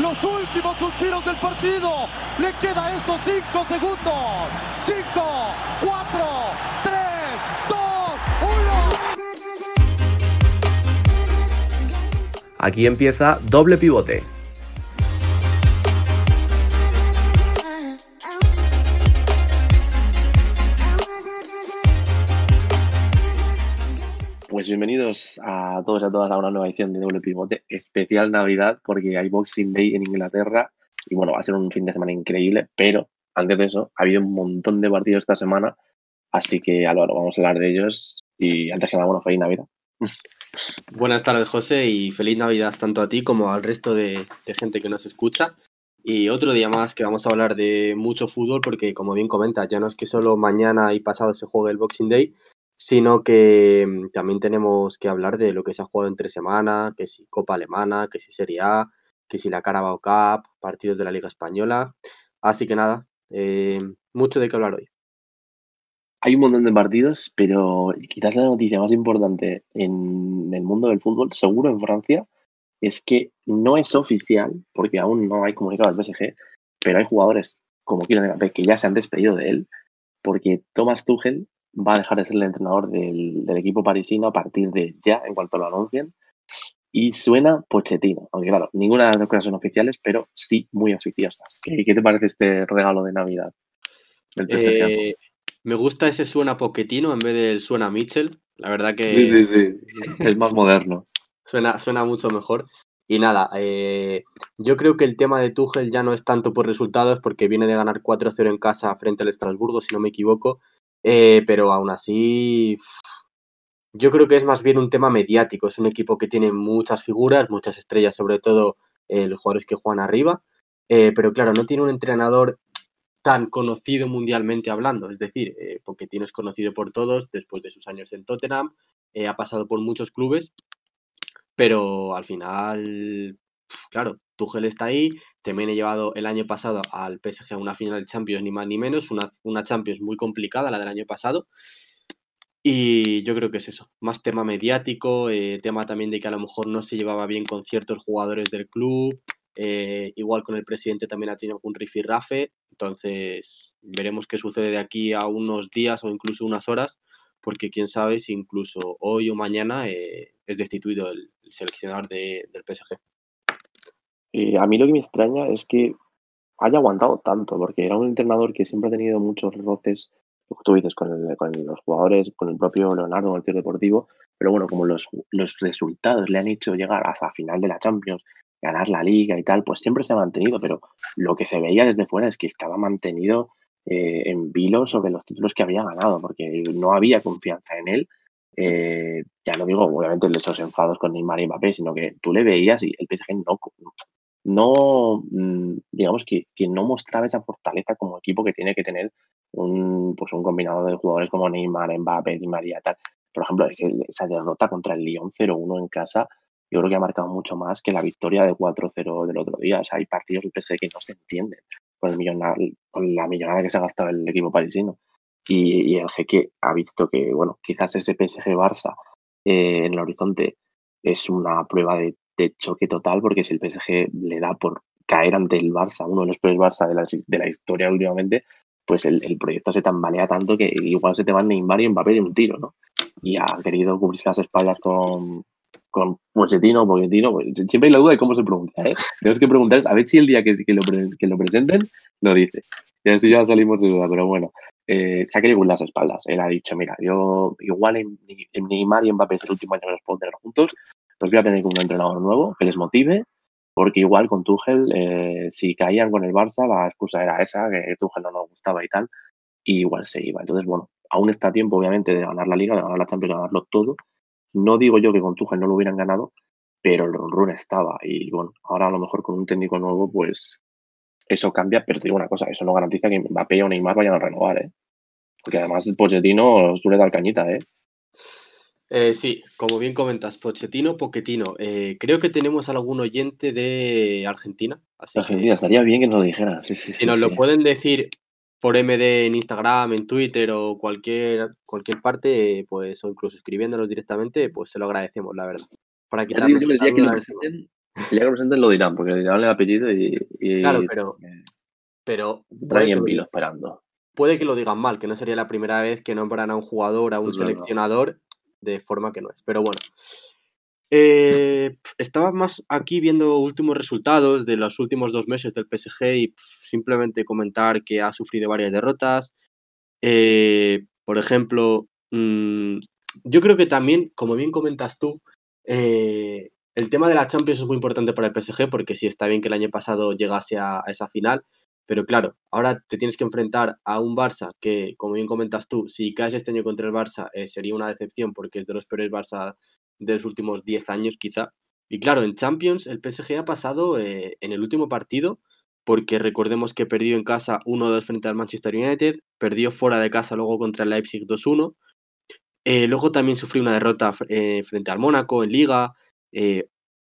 los últimos suspiros del partido. Le queda estos 5 segundos. 5, 4, 3, 2, 1. Aquí empieza doble pivote. Bienvenidos a todos y a todas a una nueva edición de Doble Pivote, especial Navidad, porque hay Boxing Day en Inglaterra y bueno, va a ser un fin de semana increíble, pero antes de eso, ha habido un montón de partidos esta semana, así que Álvaro, vamos a hablar de ellos y antes que nada, bueno, feliz Navidad. Buenas tardes, José, y feliz Navidad tanto a ti como al resto de, gente que nos escucha. Y otro día más que vamos a hablar de mucho fútbol, porque como bien comentas, ya no es que solo mañana y pasado se juegue el Boxing Day, sino que mm, también tenemos que hablar de lo que se ha jugado entre semana, que si Copa Alemana, que si Serie A, que si la Carabao Cup, partidos de la Liga Española. Así que nada, eh, mucho de qué hablar hoy. Hay un montón de partidos, pero quizás la noticia más importante en el mundo del fútbol, seguro en Francia, es que no es oficial, porque aún no hay comunicado al PSG, pero hay jugadores como Kylian Mbappé que ya se han despedido de él, porque Thomas Tuchel va a dejar de ser el entrenador del, equipo parisino a partir de ya, en cuanto lo anuncien. Y suena Pochettino, aunque claro, ninguna de las dos cosas son oficiales, pero sí muy oficiosas. ¿Qué, te parece este regalo de Navidad? Eh, me gusta ese suena Pochettino en vez del suena Mitchell. La verdad que. Sí, sí, sí. es más moderno. Suena, suena mucho mejor. Y nada, eh, yo creo que el tema de Tuchel ya no es tanto por resultados, porque viene de ganar 4-0 en casa frente al Estrasburgo, si no me equivoco, eh, pero aún así, yo creo que es más bien un tema mediático. Es un equipo que tiene muchas figuras, muchas estrellas, sobre todo eh, los jugadores que juegan arriba. Eh, pero claro, no tiene un entrenador tan conocido mundialmente hablando. Es decir, porque tienes conocido por todos después de sus años en Tottenham, ha pasado por muchos clubes, pero al final, claro, Tuchel está ahí, también he llevado el año pasado al PSG a una final de Champions, ni más ni menos, una, una Champions muy complicada, la del año pasado. Y yo creo que es eso, más tema mediático, eh, tema también de que a lo mejor no se llevaba bien con ciertos jugadores del club, eh, igual con el presidente también ha tenido algún rifirrafe, entonces veremos qué sucede de aquí a unos días o incluso unas horas, porque quién sabe si incluso hoy o mañana eh, es destituido el, seleccionador del PSG. Eh, a mí lo que me extraña es que haya aguantado tanto, porque era un entrenador que siempre ha tenido muchos roces, tú dices, con, los jugadores, con el propio Leonardo, con el tío deportivo, pero bueno, como los, resultados le han hecho llegar hasta final de la Champions, ganar la liga y tal, pues siempre se ha mantenido, pero lo que se veía desde fuera es que estaba mantenido eh, en vilo sobre los títulos que había ganado, porque no había confianza en él. Eh, ya no digo, obviamente, esos enfados con Neymar y Mbappé, sino que tú le veías y el PSG no, no, mm, digamos que, que, no mostraba esa fortaleza como equipo que tiene que tener un, pues un combinado de jugadores como Neymar, Mbappé, Di María, tal. Por ejemplo, esa derrota contra el Lyon 0-1 en casa, yo creo que ha marcado mucho más que la victoria de 4-0 del otro día. O sea, hay partidos del PSG que no se entienden con, el con la millonada que se ha gastado el equipo parisino. Y, y el jeque ha visto que, bueno, quizás ese PSG-Barça eh, en el horizonte es una prueba de de choque total, porque si el PSG le da por caer ante el Barça, uno de los peores Barça de la, de la historia últimamente, pues el, proyecto se tambalea tanto que igual se te van Neymar y Mbappé de un tiro, ¿no? Y ha querido cubrirse las espaldas con, con Pochettino, Pochettino, pues, siempre hay la duda de cómo se pronuncia, ¿eh? Tenemos que preguntar, a ver si el día que, que, lo, que lo presenten, lo dice. Y así ya salimos de duda, pero bueno, eh, se ha querido las espaldas. Él ha dicho, mira, yo igual en, en Neymar y Mbappé es el último año que los puedo tener juntos, pues voy a tener un entrenador nuevo que les motive, porque igual con Tuchel, eh, si caían con el Barça, la excusa era esa, que Tuchel no nos gustaba y tal, y igual se iba. Entonces, bueno, aún está a tiempo, obviamente, de ganar la Liga, de ganar la Champions, de ganarlo todo. No digo yo que con Tuchel no lo hubieran ganado, pero el run estaba. Y bueno, ahora a lo mejor con un técnico nuevo, pues eso cambia, pero te digo una cosa, eso no garantiza que Mbappé o Neymar vayan a renovar, ¿eh? Porque además el Pochettino suele dar cañita, ¿eh? Eh, sí, como bien comentas, Pochettino, Pochettino. Eh, creo que tenemos algún oyente de Argentina. Argentina, estaría bien que nos lo dijeran. si nos lo pueden decir por MD en Instagram, en Twitter o cualquier, cualquier parte, pues, o incluso escribiéndonos directamente, pues se lo agradecemos, la verdad. Para quitarnos el día que lo presenten, El día que lo presenten lo dirán, porque dirán el apellido y. y Claro, pero, pero estarán ahí puede, en que, vilo lo- esperando. puede que lo digan mal, que no sería la primera vez que nombran a un jugador, a un seleccionador de forma que no es. Pero bueno. Eh, estaba más aquí viendo últimos resultados de los últimos dos meses del PSG y simplemente comentar que ha sufrido varias derrotas. Eh, por ejemplo, mm, yo creo que también, como bien comentas tú, eh, el tema de la Champions es muy importante para el PSG porque sí está bien que el año pasado llegase a esa final, pero claro, ahora te tienes que enfrentar a un Barça que, como bien comentas tú, si caes este año contra el Barça eh, sería una decepción porque es de los peores Barça de los últimos 10 años quizá. Y claro, en Champions el PSG ha pasado eh, en el último partido porque recordemos que perdió en casa 1-2 frente al Manchester United, perdió fuera de casa luego contra el Leipzig 2-1, eh, luego también sufrió una derrota fr- frente al Mónaco en Liga,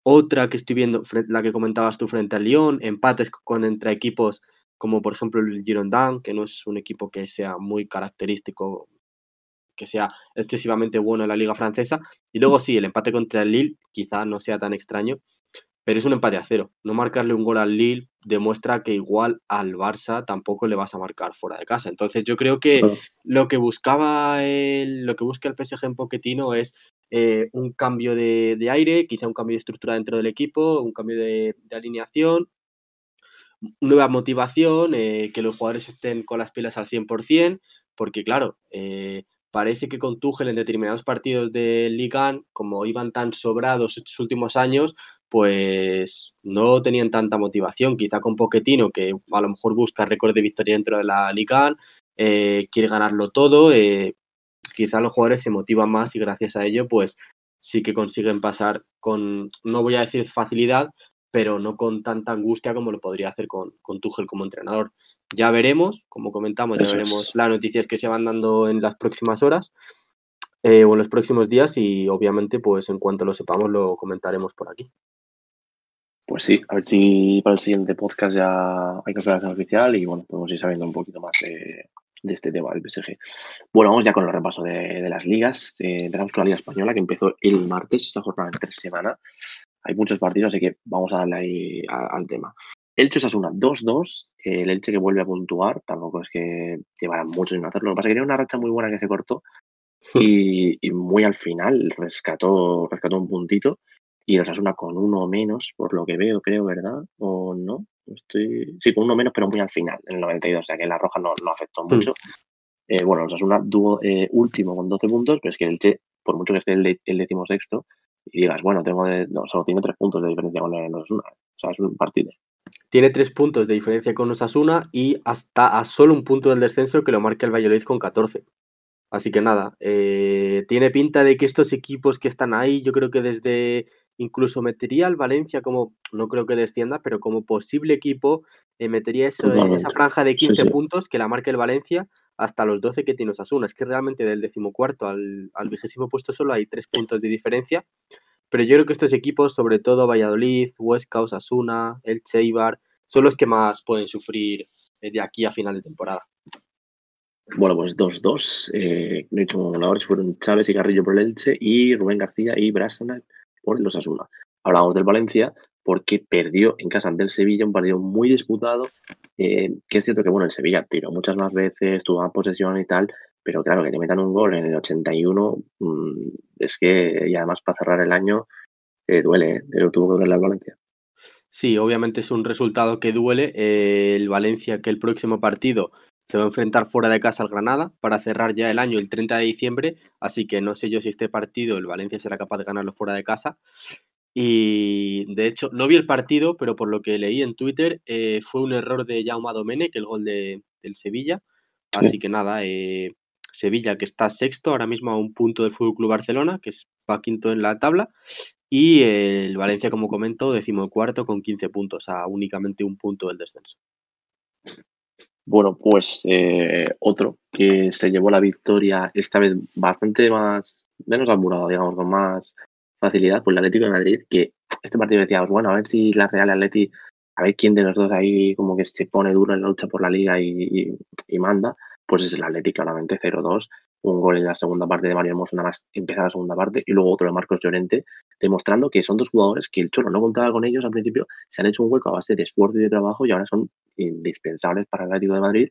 otra que estoy viendo, la que comentabas tú frente al Lyon, empates con entre equipos como por ejemplo el Girondin, que no es un equipo que sea muy característico, que sea excesivamente bueno en la liga francesa, y luego sí, el empate contra el Lille quizá no sea tan extraño, pero es un empate a cero. No marcarle un gol al Lille demuestra que igual al Barça tampoco le vas a marcar fuera de casa. Entonces yo creo que Claro. lo que buscaba el, lo que busca el PSG en Pochettino es eh, un cambio de, de aire, quizá un cambio de estructura dentro del equipo, un cambio de, de alineación, nueva motivación, eh, que los jugadores estén con las pilas al 100%, porque claro, eh, parece que con Tuchel en determinados partidos de Liga, 1, como iban tan sobrados estos últimos años, pues no tenían tanta motivación. Quizá con Pochettino, que a lo mejor busca récord de victoria dentro de la Liga, 1, eh, quiere ganarlo todo, eh, quizá los jugadores se motivan más y gracias a ello, pues sí que consiguen pasar con, no voy a decir facilidad, pero no con tanta angustia como lo podría hacer con, con Tuchel como entrenador. Ya veremos, como comentamos, ya Eso veremos es. las noticias que se van dando en las próximas horas eh, o en los próximos días y obviamente pues en cuanto lo sepamos lo comentaremos por aquí. Pues sí, a ver si para el siguiente podcast ya hay confirmación oficial y bueno, podemos ir sabiendo un poquito más de, de este tema del PSG. Bueno, vamos ya con el repaso de, de las ligas. Eh, con la Liga Española que empezó el martes, esa jornada de tres semanas. Hay muchos partidos, así que vamos a darle ahí a- al tema. Elche Osasuna 2-2, eh, el Elche que vuelve a puntuar, tampoco es que llevará mucho sin hacerlo. Lo que pasa es que tenía una racha muy buena que se cortó y, y muy al final rescató, rescató un puntito y el Osasuna con uno menos, por lo que veo, creo, ¿verdad? ¿O no? Estoy... Sí, con uno menos, pero muy al final, en el 92, o sea que la roja no, no afectó mucho. Eh, bueno, el Osasuna tuvo eh, último con 12 puntos, pero es que el Che, por mucho que esté el, el decimosexto, y digas, bueno, tengo de, no, solo tiene tres puntos de diferencia con el Osasuna. O sea, es un partido. Tiene tres puntos de diferencia con Osasuna y hasta a solo un punto del descenso que lo marca el Valladolid con 14. Así que nada, eh, tiene pinta de que estos equipos que están ahí, yo creo que desde incluso metería al Valencia como, no creo que descienda, pero como posible equipo, eh, metería eso, esa franja de Sí, 15 sí. puntos que la marca el Valencia hasta los 12 que tiene Osasuna. Es que realmente del decimocuarto al, al vigésimo puesto solo hay tres puntos de diferencia. Pero yo creo que estos equipos, sobre todo Valladolid, Huesca, Osasuna, El Eibar, son los que más pueden sufrir eh, de aquí a final de temporada. Bueno, pues 2-2. Eh, no he dicho como voladores, fueron Chávez y Carrillo por el Elche y Rubén García y Brasana por los Asuna. Hablamos del Valencia porque perdió en casa ante el Sevilla, un partido muy disputado. eh, que es cierto que bueno, el Sevilla tiró muchas más veces, tuvo más posesión y tal, pero claro, que te metan un gol en el 81, mm, es que, y además para cerrar el año, eh, duele, ¿eh? pero tuvo que doler al Valencia. Sí, obviamente es un resultado que duele. Eh, el Valencia, que el próximo partido se va a enfrentar fuera de casa al Granada para cerrar ya el año el 30 de diciembre. Así que no sé yo si este partido el Valencia será capaz de ganarlo fuera de casa. Y de hecho, no vi el partido, pero por lo que leí en Twitter, eh, fue un error de Jaume Domenech, el gol de, del Sevilla. Así que nada, eh, Sevilla que está sexto ahora mismo a un punto del Fútbol Club Barcelona, que es va quinto en la tabla. Y el Valencia, como comento, decimocuarto con 15 puntos, a únicamente un punto del descenso. Bueno, pues eh, otro que se llevó la victoria, esta vez bastante más, menos apurado, digamos, con más facilidad, fue el Atlético de Madrid, que este partido decíamos, bueno, a ver si la Real Atleti, a ver quién de los dos ahí como que se pone duro en la lucha por la liga y, y- y manda, pues es el Atlético, claramente 0-2, un gol en la segunda parte de Mario Hermoso, nada más empezar la segunda parte, y luego otro de Marcos Llorente, demostrando que son dos jugadores que el Cholo no contaba con ellos al principio, se han hecho un hueco a base de esfuerzo y de trabajo y ahora son indispensables para el Atlético de Madrid.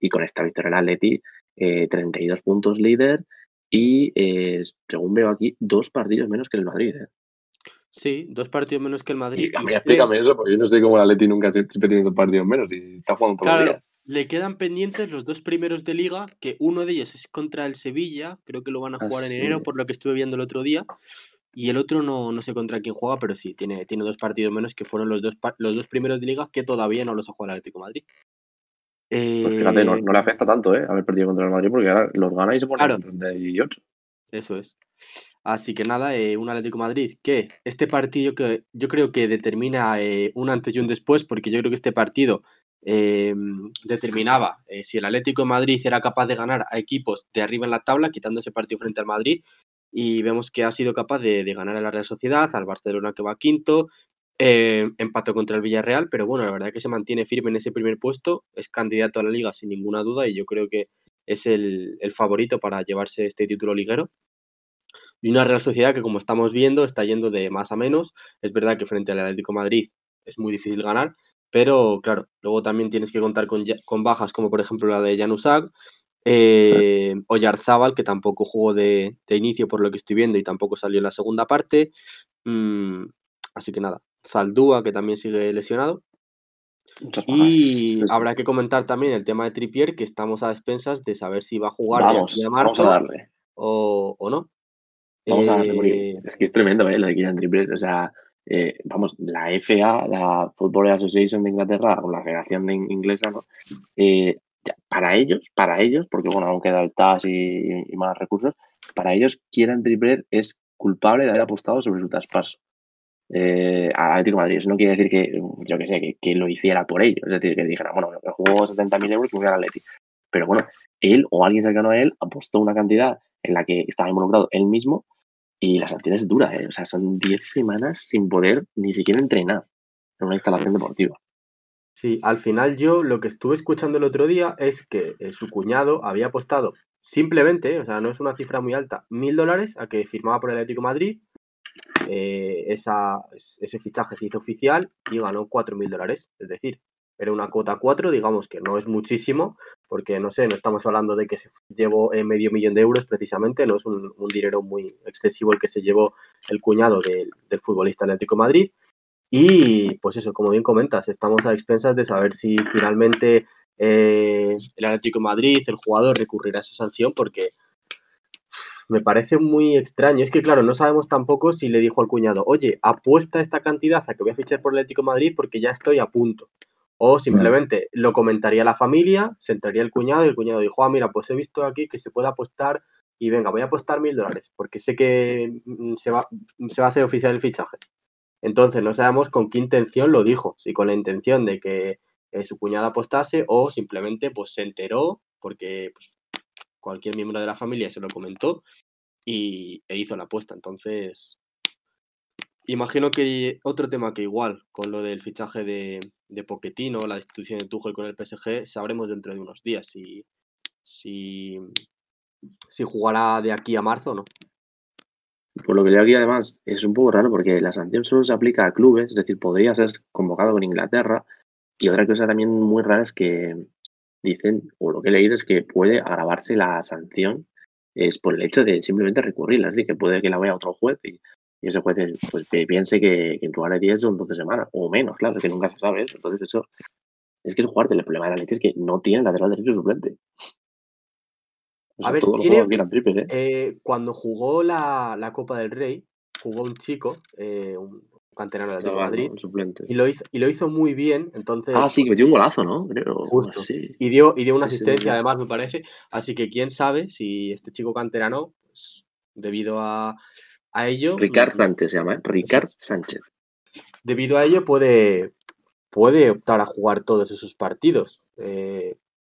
Y con esta victoria el Atleti, 32 puntos líder y, según veo aquí, dos partidos menos que el Madrid. ¿eh? Sí, dos partidos menos que el Madrid. Y, explícame eso, porque yo no sé cómo el Atleti nunca se está teniendo partidos menos y está jugando todos los días. Le quedan pendientes los dos primeros de liga, que uno de ellos es contra el Sevilla, creo que lo van a jugar en enero, por lo que estuve viendo el otro día. Y el otro no, no sé contra quién juega, pero sí, tiene, tiene dos partidos menos, que fueron los dos, los dos primeros de liga que todavía no los ha jugado el Atlético Madrid. Pues fíjate, no, le afecta tanto, ¿eh? Haber perdido contra el Madrid, porque ahora los gana y se pone claro. 38. Eso es. Así que nada, eh, un Atlético Madrid que este partido que yo creo que determina eh, un antes y un después, porque yo creo que este partido eh, determinaba si el Atlético de Madrid era capaz de ganar a equipos de arriba en la tabla, quitando ese partido frente al Madrid, y vemos que ha sido capaz de, ganar a la Real Sociedad, al Barcelona que va quinto, eh, empató contra el Villarreal, pero bueno, la verdad es que se mantiene firme en ese primer puesto, es candidato a la liga sin ninguna duda y yo creo que es el, favorito para llevarse este título liguero. Y una Real Sociedad que, como estamos viendo, está yendo de más a menos. Es verdad que frente al Atlético Madrid es muy difícil ganar, pero claro, luego también tienes que contar con, con bajas como por ejemplo la de Januzak, eh, Oyarzábal, que tampoco jugó de, inicio por lo que estoy viendo y tampoco salió en la segunda parte. Mm, así que nada, Zaldúa, que también sigue lesionado. Y habrá que comentar también el tema de Tripier, que estamos a expensas de saber si va a jugar vamos, vamos a darle. O, no. Vamos a darle, porque eh, es que es tremendo, ¿eh? Lo de Kylian Trippier. O sea, eh, vamos, la FA, la Football Association de Inglaterra, o la Federación Inglesa, ¿no? Eh, para ellos, para ellos, porque bueno, aún queda el TAS y, más recursos, para ellos, Kieran Trippier es culpable de haber apostado sobre su traspaso eh, a Atlético Madrid. Eso no quiere decir que, yo que sé, que, lo hiciera por ellos. Es decir, que dijera, bueno, que jugó 70.000 euros me voy al Atlético. Pero bueno, él o alguien cercano a él apostó una cantidad en la que estaba involucrado él mismo y la sanción es dura. ¿eh? O sea, son 10 semanas sin poder ni siquiera entrenar en una instalación deportiva. Sí, al final yo lo que estuve escuchando el otro día es que eh, su cuñado había apostado simplemente, o sea, no es una cifra muy alta, mil dólares a que firmaba por el Atlético Madrid. Eh, esa, ese fichaje se hizo oficial y ganó cuatro mil dólares. Es decir, era una cuota 4, digamos que no es muchísimo, porque no sé, no estamos hablando de que se llevó eh, medio millón de euros precisamente, no es un, dinero muy excesivo el que se llevó el cuñado del, del futbolista Atlético Madrid. Y pues eso, como bien comentas, estamos a expensas de saber si finalmente eh, el Atlético de Madrid, el jugador, recurrirá a esa sanción porque me parece muy extraño. Es que, claro, no sabemos tampoco si le dijo al cuñado, oye, apuesta esta cantidad a que voy a fichar por el Atlético de Madrid porque ya estoy a punto. O simplemente lo comentaría la familia, sentaría el cuñado y el cuñado dijo, ah, mira, pues he visto aquí que se puede apostar y venga, voy a apostar mil dólares porque sé que mm, se va, se va a hacer oficial el fichaje. Entonces no sabemos con qué intención lo dijo, si con la intención de que eh, su cuñada apostase o simplemente pues se enteró porque pues, cualquier miembro de la familia se lo comentó y, e hizo la apuesta. Entonces, imagino que otro tema que igual con lo del fichaje de, de Pochettino, la institución de Tuchel con el PSG, sabremos dentro de unos días si, si, si jugará de aquí a marzo o no. Por lo que leo aquí, además, es un poco raro porque la sanción solo se aplica a clubes, es decir, podría ser convocado con Inglaterra. Y otra cosa también muy rara es que dicen, o lo que he leído es que puede agravarse la sanción es por el hecho de simplemente recurrirla, es decir, que puede que la vaya a otro juez y, ese juez pues, piense que, en lugar de 10 son 12 semanas, o menos, claro, es que nunca se sabe eso. Entonces, eso es que es jugarte. El problema de la leche es que no tiene lateral derecho suplente a ver, ¿eh? Eh, cuando jugó la, Copa del Rey, jugó un chico, eh, un canterano de Madrid, y, lo hizo, y lo hizo muy bien. Entonces, ah, sí, que metió un golazo, ¿no? Justo. Y, dio, y dio una asistencia, además, me parece. Así que quién sabe si este chico canterano, pues, debido a, ello. Ricard Sánchez se llama, ¿eh? Ricard Sánchez. Debido a ello, puede, puede optar a jugar todos esos partidos.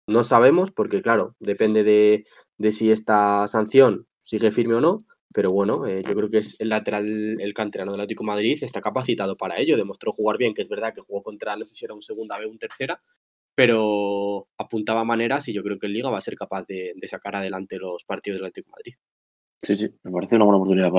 no sabemos, porque, claro, depende de, de si esta sanción sigue firme o no, pero bueno, eh, yo creo que es el lateral, el canterano del Atlético Madrid está capacitado para ello, demostró jugar bien, que es verdad que jugó contra, no sé si era un segunda B o un tercera, pero apuntaba maneras y yo creo que el Liga va a ser capaz de, sacar adelante los partidos del Atlético de Madrid. Sí, sí, me parece una buena oportunidad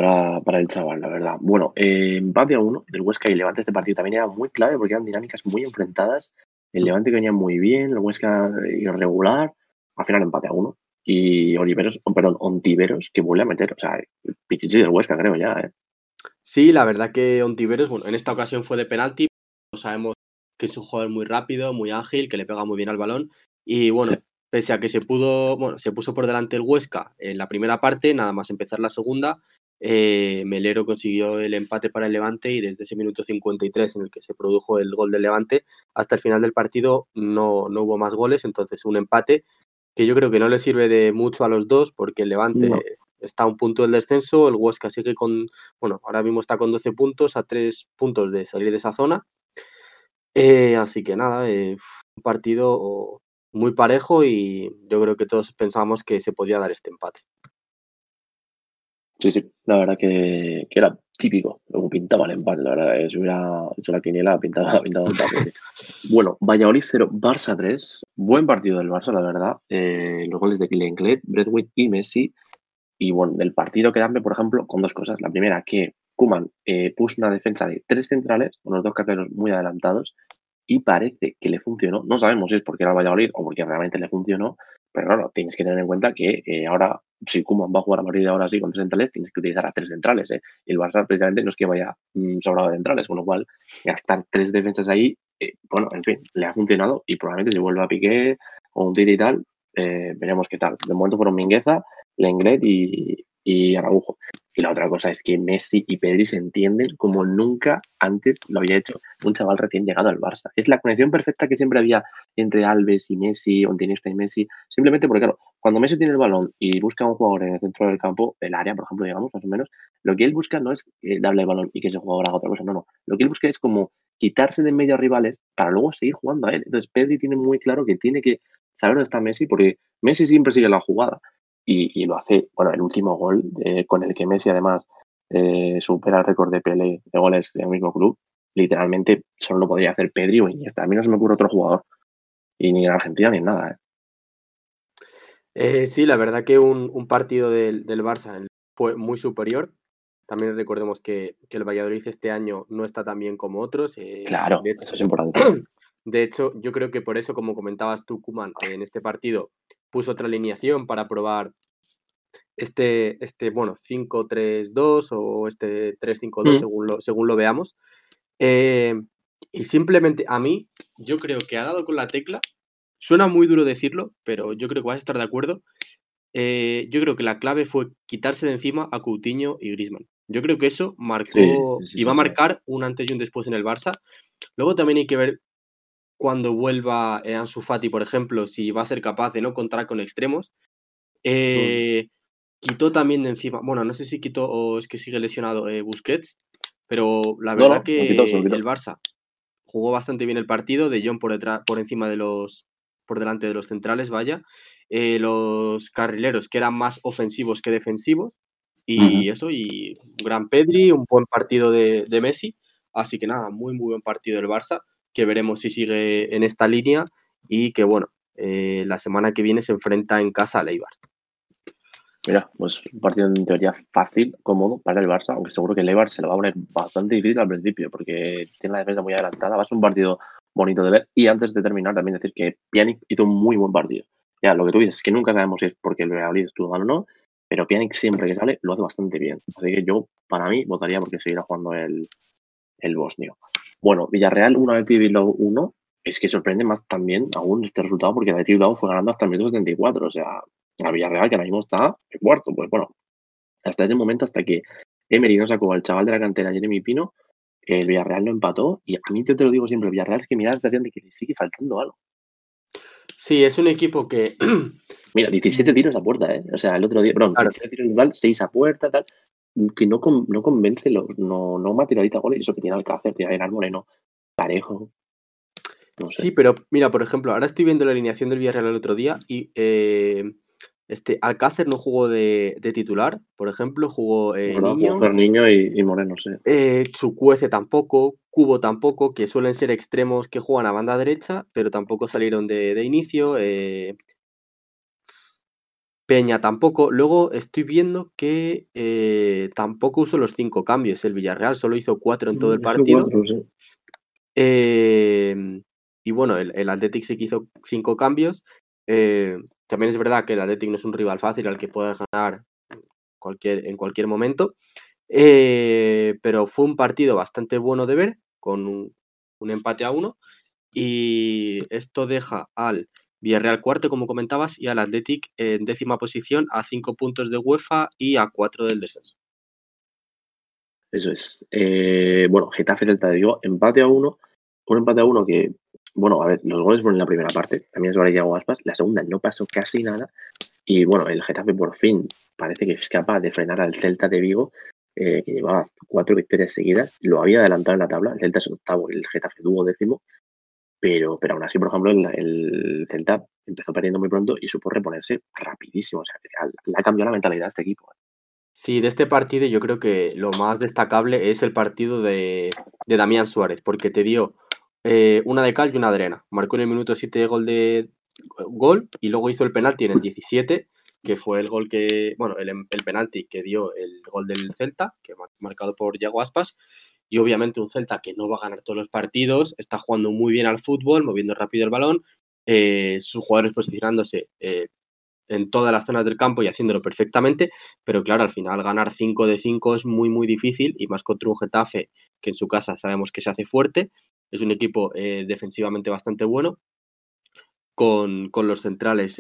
para, el chaval, la verdad. Bueno, eh, empate a uno del Huesca y Levante este partido también era muy clave porque eran dinámicas muy enfrentadas. El Levante que venía muy bien, el Huesca irregular, al final empate a uno. Y Oliveros, perdón, Ontiveros que vuelve a meter, o sea, Pichichi del Huesca creo ya, ¿eh? Sí, la verdad que Ontiveros, bueno, en esta ocasión fue de penalti, sabemos que es un jugador muy rápido, muy ágil, que le pega muy bien al balón. Y bueno, pese a que se pudo, bueno, se puso por delante el Huesca en la primera parte, nada más empezar la segunda, eh, Melero consiguió el empate para el Levante y desde ese minuto 53 en el que se produjo el gol del Levante hasta el final del partido no, no hubo más goles, entonces un empate que yo creo que no le sirve de mucho a los dos porque el Levante está a un punto del descenso, el Huesca sigue con, bueno, ahora mismo está con 12 puntos, a 3 puntos de salir de esa zona. Eh, así que nada, eh, un partido muy parejo y yo creo que todos pensábamos que se podía dar este empate. Sí, sí, la verdad que, era típico, luego pintaba el empate, la verdad, eh, si hubiera hecho la quiniela, pintaba, pintaba el empate. bueno, Valladolid 0, Barça 3, buen partido del Barça, la verdad, los goles de Kylian Clet, y Messi, y bueno, del partido quedarme, por ejemplo, con dos cosas. La primera, que Kuman eh, puso una defensa de tres centrales, con los dos carteros muy adelantados, y parece que le funcionó. No sabemos si es porque era el Valladolid o porque realmente le funcionó, pero claro, tienes que tener en cuenta que eh, ahora, si Kuman va a jugar a partir ahora sí con tres centrales, tienes que utilizar a tres centrales. ¿eh? Y el Barça precisamente no es que vaya mm, sobrado de centrales, con lo cual gastar tres defensas ahí, eh, bueno, en fin, le ha funcionado y probablemente si vuelve a Piqué o un Titi y tal, veremos qué tal. De momento fueron Mingueza, Lenglet y, y. Y la otra cosa es que Messi y Pedri se entienden como nunca antes lo había hecho un chaval recién llegado al Barça. Es la conexión perfecta que siempre había entre Alves y Messi, o Iniesta y Messi, simplemente porque, claro, cuando Messi tiene el balón y busca a un jugador en el centro del campo, el área, por ejemplo, digamos, más o menos, lo que él busca no es eh, darle el balón y que ese jugador haga otra cosa, no, no. Lo que él busca es como quitarse de medio a rivales para luego seguir jugando a él. Entonces, Pedri tiene muy claro que tiene que saber dónde está Messi porque Messi siempre sigue la jugada y, lo hace, bueno, el último gol con el que Messi además eh, supera el récord de Pelé de goles del mismo club, literalmente solo lo podría hacer Pedri o Iniesta. A mí no se me ocurre otro jugador, y ni en Argentina ni en nada. ¿eh? Eh, sí, la verdad que un, partido del, Barça fue muy superior. También recordemos que, el Valladolid este año no está tan bien como otros. claro, eso es importante. De hecho, yo creo que por eso, como comentabas tú, Kuman, en este partido puso otra alineación para probar este, este bueno, 5-3-2 o este 3-5-2 mm. según, lo, según lo veamos. Eh, y simplemente a mí, yo creo que ha dado con la tecla. Suena muy duro decirlo, pero yo creo que vas a estar de acuerdo. Eh, yo creo que la clave fue quitarse de encima a Coutinho y Griezmann. Yo creo que eso marcó y va a marcar un antes y un después en el Barça. Luego también hay que ver cuando vuelva eh, Ansu Fati, por ejemplo, si va a ser capaz de no contar con extremos. Eh, quitó también de encima, bueno, no sé si quitó o es que sigue lesionado eh, Busquets, pero la verdad que el Barça jugó bastante bien el partido, de John por, detrás, por encima de los, por delante de los centrales, vaya. los carrileros que eran más ofensivos que defensivos, y eso, y un gran Pedri, un buen partido de, de Messi. Así que nada, muy, muy buen partido del Barça que veremos si sigue en esta línea y que, bueno, eh, la semana que viene se enfrenta en casa a Leibar. Mira, pues un partido en teoría fácil, cómodo para el Barça, aunque seguro que el Eibar se lo va a poner bastante difícil al principio, porque tiene la defensa muy adelantada. Va a ser un partido bonito de ver. Y antes de terminar, también decir que Pjanic hizo un muy buen partido. Ya, lo que tú dices es que nunca sabemos si es porque el Real estuvo mal o no, pero Pjanic siempre que sale lo hace bastante bien. Así que yo, para mí, votaría porque seguirá jugando el, el bosnio. Bueno, Villarreal 1, Athletic Bilbao 1. Es que sorprende más también aún este resultado porque Athletic Bilbao fue ganando hasta el minuto 74. O sea, a Villarreal que ahora mismo está en cuarto. Pues bueno, hasta ese momento, hasta que Emery no sacó al chaval de la cantera, Jeremy Pino, el Villarreal lo empató. Y a mí yo te lo digo siempre, el Villarreal es que mira la sensación de que le sigue faltando algo. Sí, es un equipo que. Mira, 17 tiros a puerta, ¿eh? O sea, el otro día, perdón, 17 tiros en total, 6 a puerta, tal que no, no convence, los, no, no materializa goles, eso que tiene Alcácer, tiene a Moreno, parejo. Sí, pero mira, por ejemplo, ahora estoy viendo la alineación del Villarreal el otro día y eh, Este, Alcácer no jugó de, titular, por ejemplo, jugó eh, Niño. Niño y, Moreno, sí. Eh, Chucuece tampoco, Cubo tampoco, que suelen ser extremos que juegan a banda derecha, pero tampoco salieron de, inicio. Eh, Peña tampoco. Luego estoy viendo que eh, tampoco usó los cinco cambios el Villarreal, solo hizo cuatro en todo el partido. Em, y bueno, el, el Athletic sí que hizo cinco cambios. Eh, también es verdad que el Athletic no es un rival fácil al que puedas ganar cualquier, en cualquier momento. Eh, pero fue un partido bastante bueno de ver, con un, un empate a uno. Y esto deja al Villarreal cuarto, como comentabas, y al Athletic en décima posición a cinco puntos de UEFA y a cuatro del descenso. Eso es. Eh, bueno, Getafe Delta de Vigo, empate a uno. Un empate a uno que, bueno, a ver, los goles fueron en la primera parte. También es que Aspas. La segunda no pasó casi nada. Y bueno, el Getafe por fin parece que es capaz de frenar al Celta de Vigo, eh, que llevaba cuatro victorias seguidas. Lo había adelantado en la tabla. El Celta es octavo y el Getafe tuvo décimo. Pero, pero aún así, por ejemplo, el, Celta empezó perdiendo muy pronto y supo reponerse rapidísimo. O sea, le ha cambiado la mentalidad a este equipo. ¿eh? Sí, de este partido yo creo que lo más destacable es el partido de, Damián Suárez, porque te dio eh, una de cal y una de arena. Marcó en el minuto 7 de gol de gol y luego hizo el penalti en el 17, que fue el gol que, bueno, el, el penalti que dio el gol del Celta, que marcado por Yago Aspas, y obviamente un Celta que no va a ganar todos los partidos, está jugando muy bien al fútbol, moviendo rápido el balón, eh, sus jugadores posicionándose eh, en todas las zonas del campo y haciéndolo perfectamente, pero claro, al final ganar 5 de 5 es muy, muy difícil y más contra un Getafe que en su casa sabemos que se hace fuerte, es un equipo eh, defensivamente bastante bueno, con, los centrales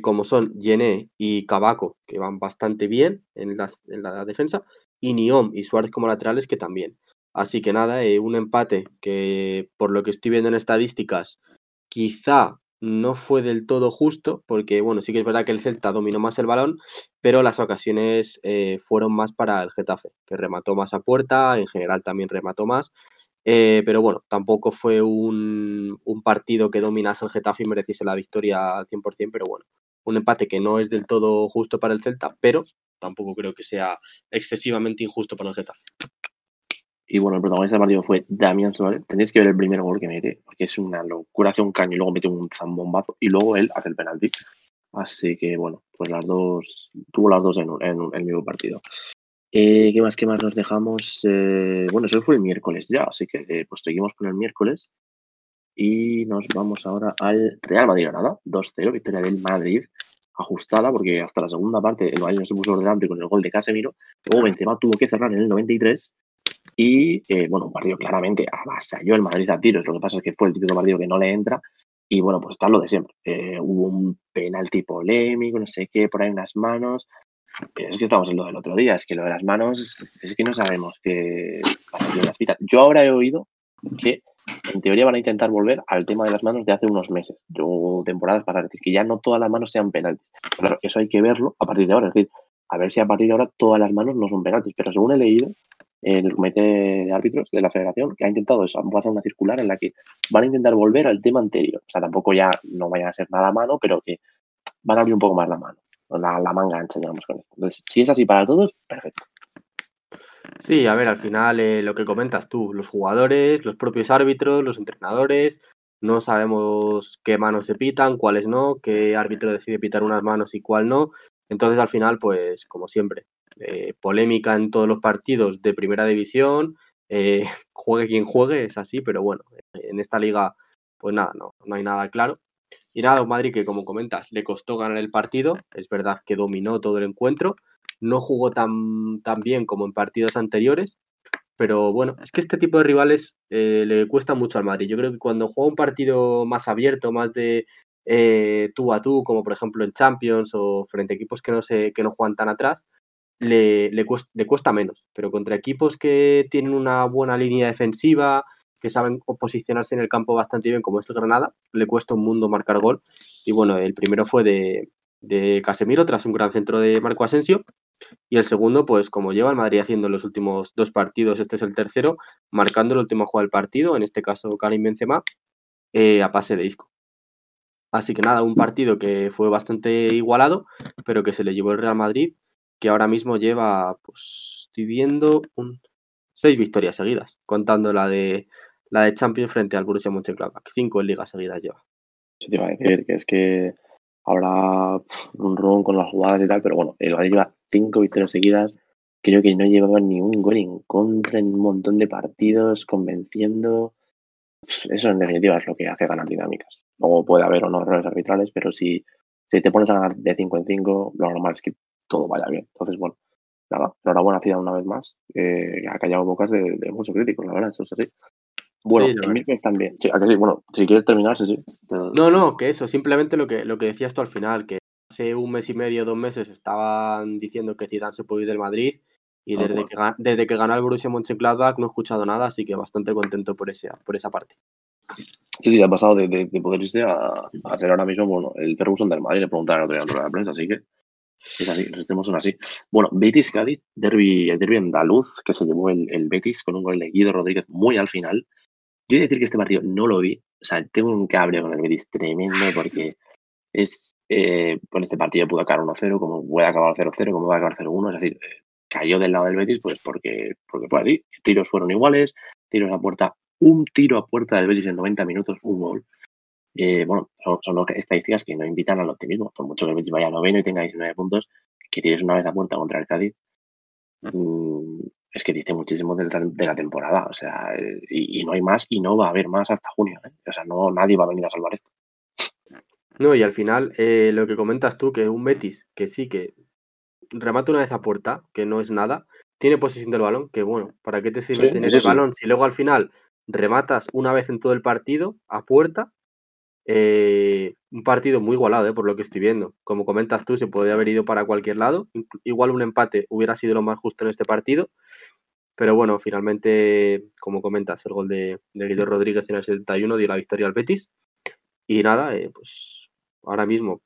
como son Yené y Cabaco, que van bastante bien en la, en la defensa, y Niom y Suárez como laterales que también. Así que nada, eh, un empate que por lo que estoy viendo en estadísticas quizá no fue del todo justo, porque bueno, sí que es verdad que el Celta dominó más el balón, pero las ocasiones eh, fueron más para el Getafe, que remató más a puerta, en general también remató más, eh, pero bueno, tampoco fue un, un, partido que dominase el Getafe y mereciese la victoria al 100%, pero bueno, un empate que no es del todo justo para el Celta, pero tampoco creo que sea excesivamente injusto para el Getafe. Y bueno, el protagonista del partido fue Damián Suárez. Tenéis que ver el primer gol que mete, porque es una locura, hace un caño y luego mete un zambombazo y luego él hace el penalti. Así que bueno, pues las dos, tuvo las dos en, el mismo partido. Eh, ¿Qué más, qué más nos dejamos? Eh, bueno, eso fue el miércoles ya, así que eh, pues seguimos con el miércoles. Y nos vamos ahora al Real Madrid-Granada, 2-0, victoria del Madrid ajustada, porque hasta la segunda parte el Bayern se puso por delante con el gol de Casemiro. Luego Benzema tuvo que cerrar en el 93 y, eh, bueno, un partido claramente avasalló el Madrid a tiros. Lo que pasa es que fue el típico partido que no le entra. Y bueno, pues está lo de siempre. Eh, hubo un penalti polémico, no sé qué, por ahí unas manos. Pero es que estamos en lo del otro día, es que lo de las manos, es que no sabemos qué Yo ahora he oído que en teoría van a intentar volver al tema de las manos de hace unos meses, o temporadas para decir que ya no todas las manos sean penaltis. Claro, eso hay que verlo a partir de ahora, es decir, a ver si a partir de ahora todas las manos no son penaltis, pero según he leído, el comité de árbitros de la federación que ha intentado eso, a hacer una circular en la que van a intentar volver al tema anterior. O sea, tampoco ya no vaya a ser nada a mano, pero que van a abrir un poco más la mano, la, la manga ancha, digamos, con esto. Entonces, si es así para todos, perfecto. Sí, a ver, al final eh, lo que comentas tú, los jugadores, los propios árbitros, los entrenadores, no sabemos qué manos se pitan, cuáles no, qué árbitro decide pitar unas manos y cuál no. Entonces, al final, pues, como siempre, eh, polémica en todos los partidos de primera división, eh, juegue quien juegue, es así, pero bueno, en esta liga, pues nada, no, no hay nada claro. Y nada, Madrid que como comentas, le costó ganar el partido, es verdad que dominó todo el encuentro, no jugó tan, tan bien como en partidos anteriores, pero bueno, es que este tipo de rivales eh, le cuesta mucho al Madrid. Yo creo que cuando juega un partido más abierto, más de eh, tú a tú, como por ejemplo en Champions o frente a equipos que no, se, que no juegan tan atrás, le, cuesta, le cuesta menos. Pero contra equipos que tienen una buena línea defensiva, que saben posicionarse en el campo bastante bien, como es el Granada, le cuesta un mundo marcar gol. Y bueno, el primero fue de, de Casemiro tras un gran centro de Marco Asensio y el segundo, pues como lleva el Madrid haciendo los últimos dos partidos, este es el tercero, marcando el último juego del partido, en este caso Karim Benzema, eh, a pase de disco. Así que nada, un partido que fue bastante igualado, pero que se le llevó el Real Madrid, que ahora mismo lleva, pues estoy viendo, un, seis victorias seguidas, contando la de la de Champions frente al Borussia Mönchengladbach. Cinco en ligas seguidas lleva. Yo te iba a decir que es que habrá un run con las jugadas y tal, pero bueno, el Madrid lleva cinco victorias seguidas. Creo que no llevaba ni un gol en contra en un montón de partidos, convenciendo. Eso en definitiva es lo que hace ganar dinámicas. Luego puede haber o no errores arbitrales, pero si, si te pones a ganar de 5 en 5, lo normal es que todo vaya bien. Entonces, bueno, nada, enhorabuena Ciudad una vez más, que ha callado bocas de, de muchos críticos, la verdad, eso es así. Bueno, Sí, la en Milkes también. Sí, ¿a que sí? Bueno, si quieres terminar, sí, sí. No, no, que eso, simplemente lo que, lo que decías tú al final, que hace un mes y medio, dos meses estaban diciendo que Zidane se puede ir del Madrid y desde que, desde que ganó el Borussia Mönchengladbach no he escuchado nada, así que bastante contento por esa, por esa parte. Sí, sí, ha pasado de, de, de poder irse a, a ser ahora mismo, bueno, el Ferguson del Madrid, le preguntaron otro día en de prensa, así que es así, los son así. Bueno, Betis Cádiz, derby, derby andaluz, que se llevó el, el Betis con un gol de Guido Rodríguez muy al final. Yo he de decir que este partido no lo vi, o sea, tengo un cabreo con el Betis tremendo porque es, eh, con este partido pudo acabar 1-0, como puede acabar 0-0, como puede acabar 0-1, es decir, cayó del lado del Betis pues porque, porque fue así, tiros fueron iguales, tiros a puerta, un tiro a puerta del Betis en 90 minutos, un gol. Eh, bueno, son, estadísticas que no invitan al optimismo. Por mucho que el Betis vaya noveno y tenga 19 puntos, que tires una vez a puerta contra el Cádiz, mm, es que dice muchísimo de la, de la temporada. O sea, eh, y, y no hay más y no va a haber más hasta junio. ¿eh? O sea, no, nadie va a venir a salvar esto. No, y al final, eh, lo que comentas tú, que un Betis, que sí, que remata una vez a puerta, que no es nada, tiene posesión del balón, que bueno, ¿para qué te sirve Sí, tener el sí. balón si luego al final rematas una vez en todo el partido a puerta? Eh, un partido muy igualado, eh, por lo que estoy viendo. Como comentas tú, se podría haber ido para cualquier lado. Igual un empate hubiera sido lo más justo en este partido. Pero bueno, finalmente, como comentas, el gol de, de Guido Rodríguez en el 71 dio la victoria al Betis. Y nada, eh, pues ahora mismo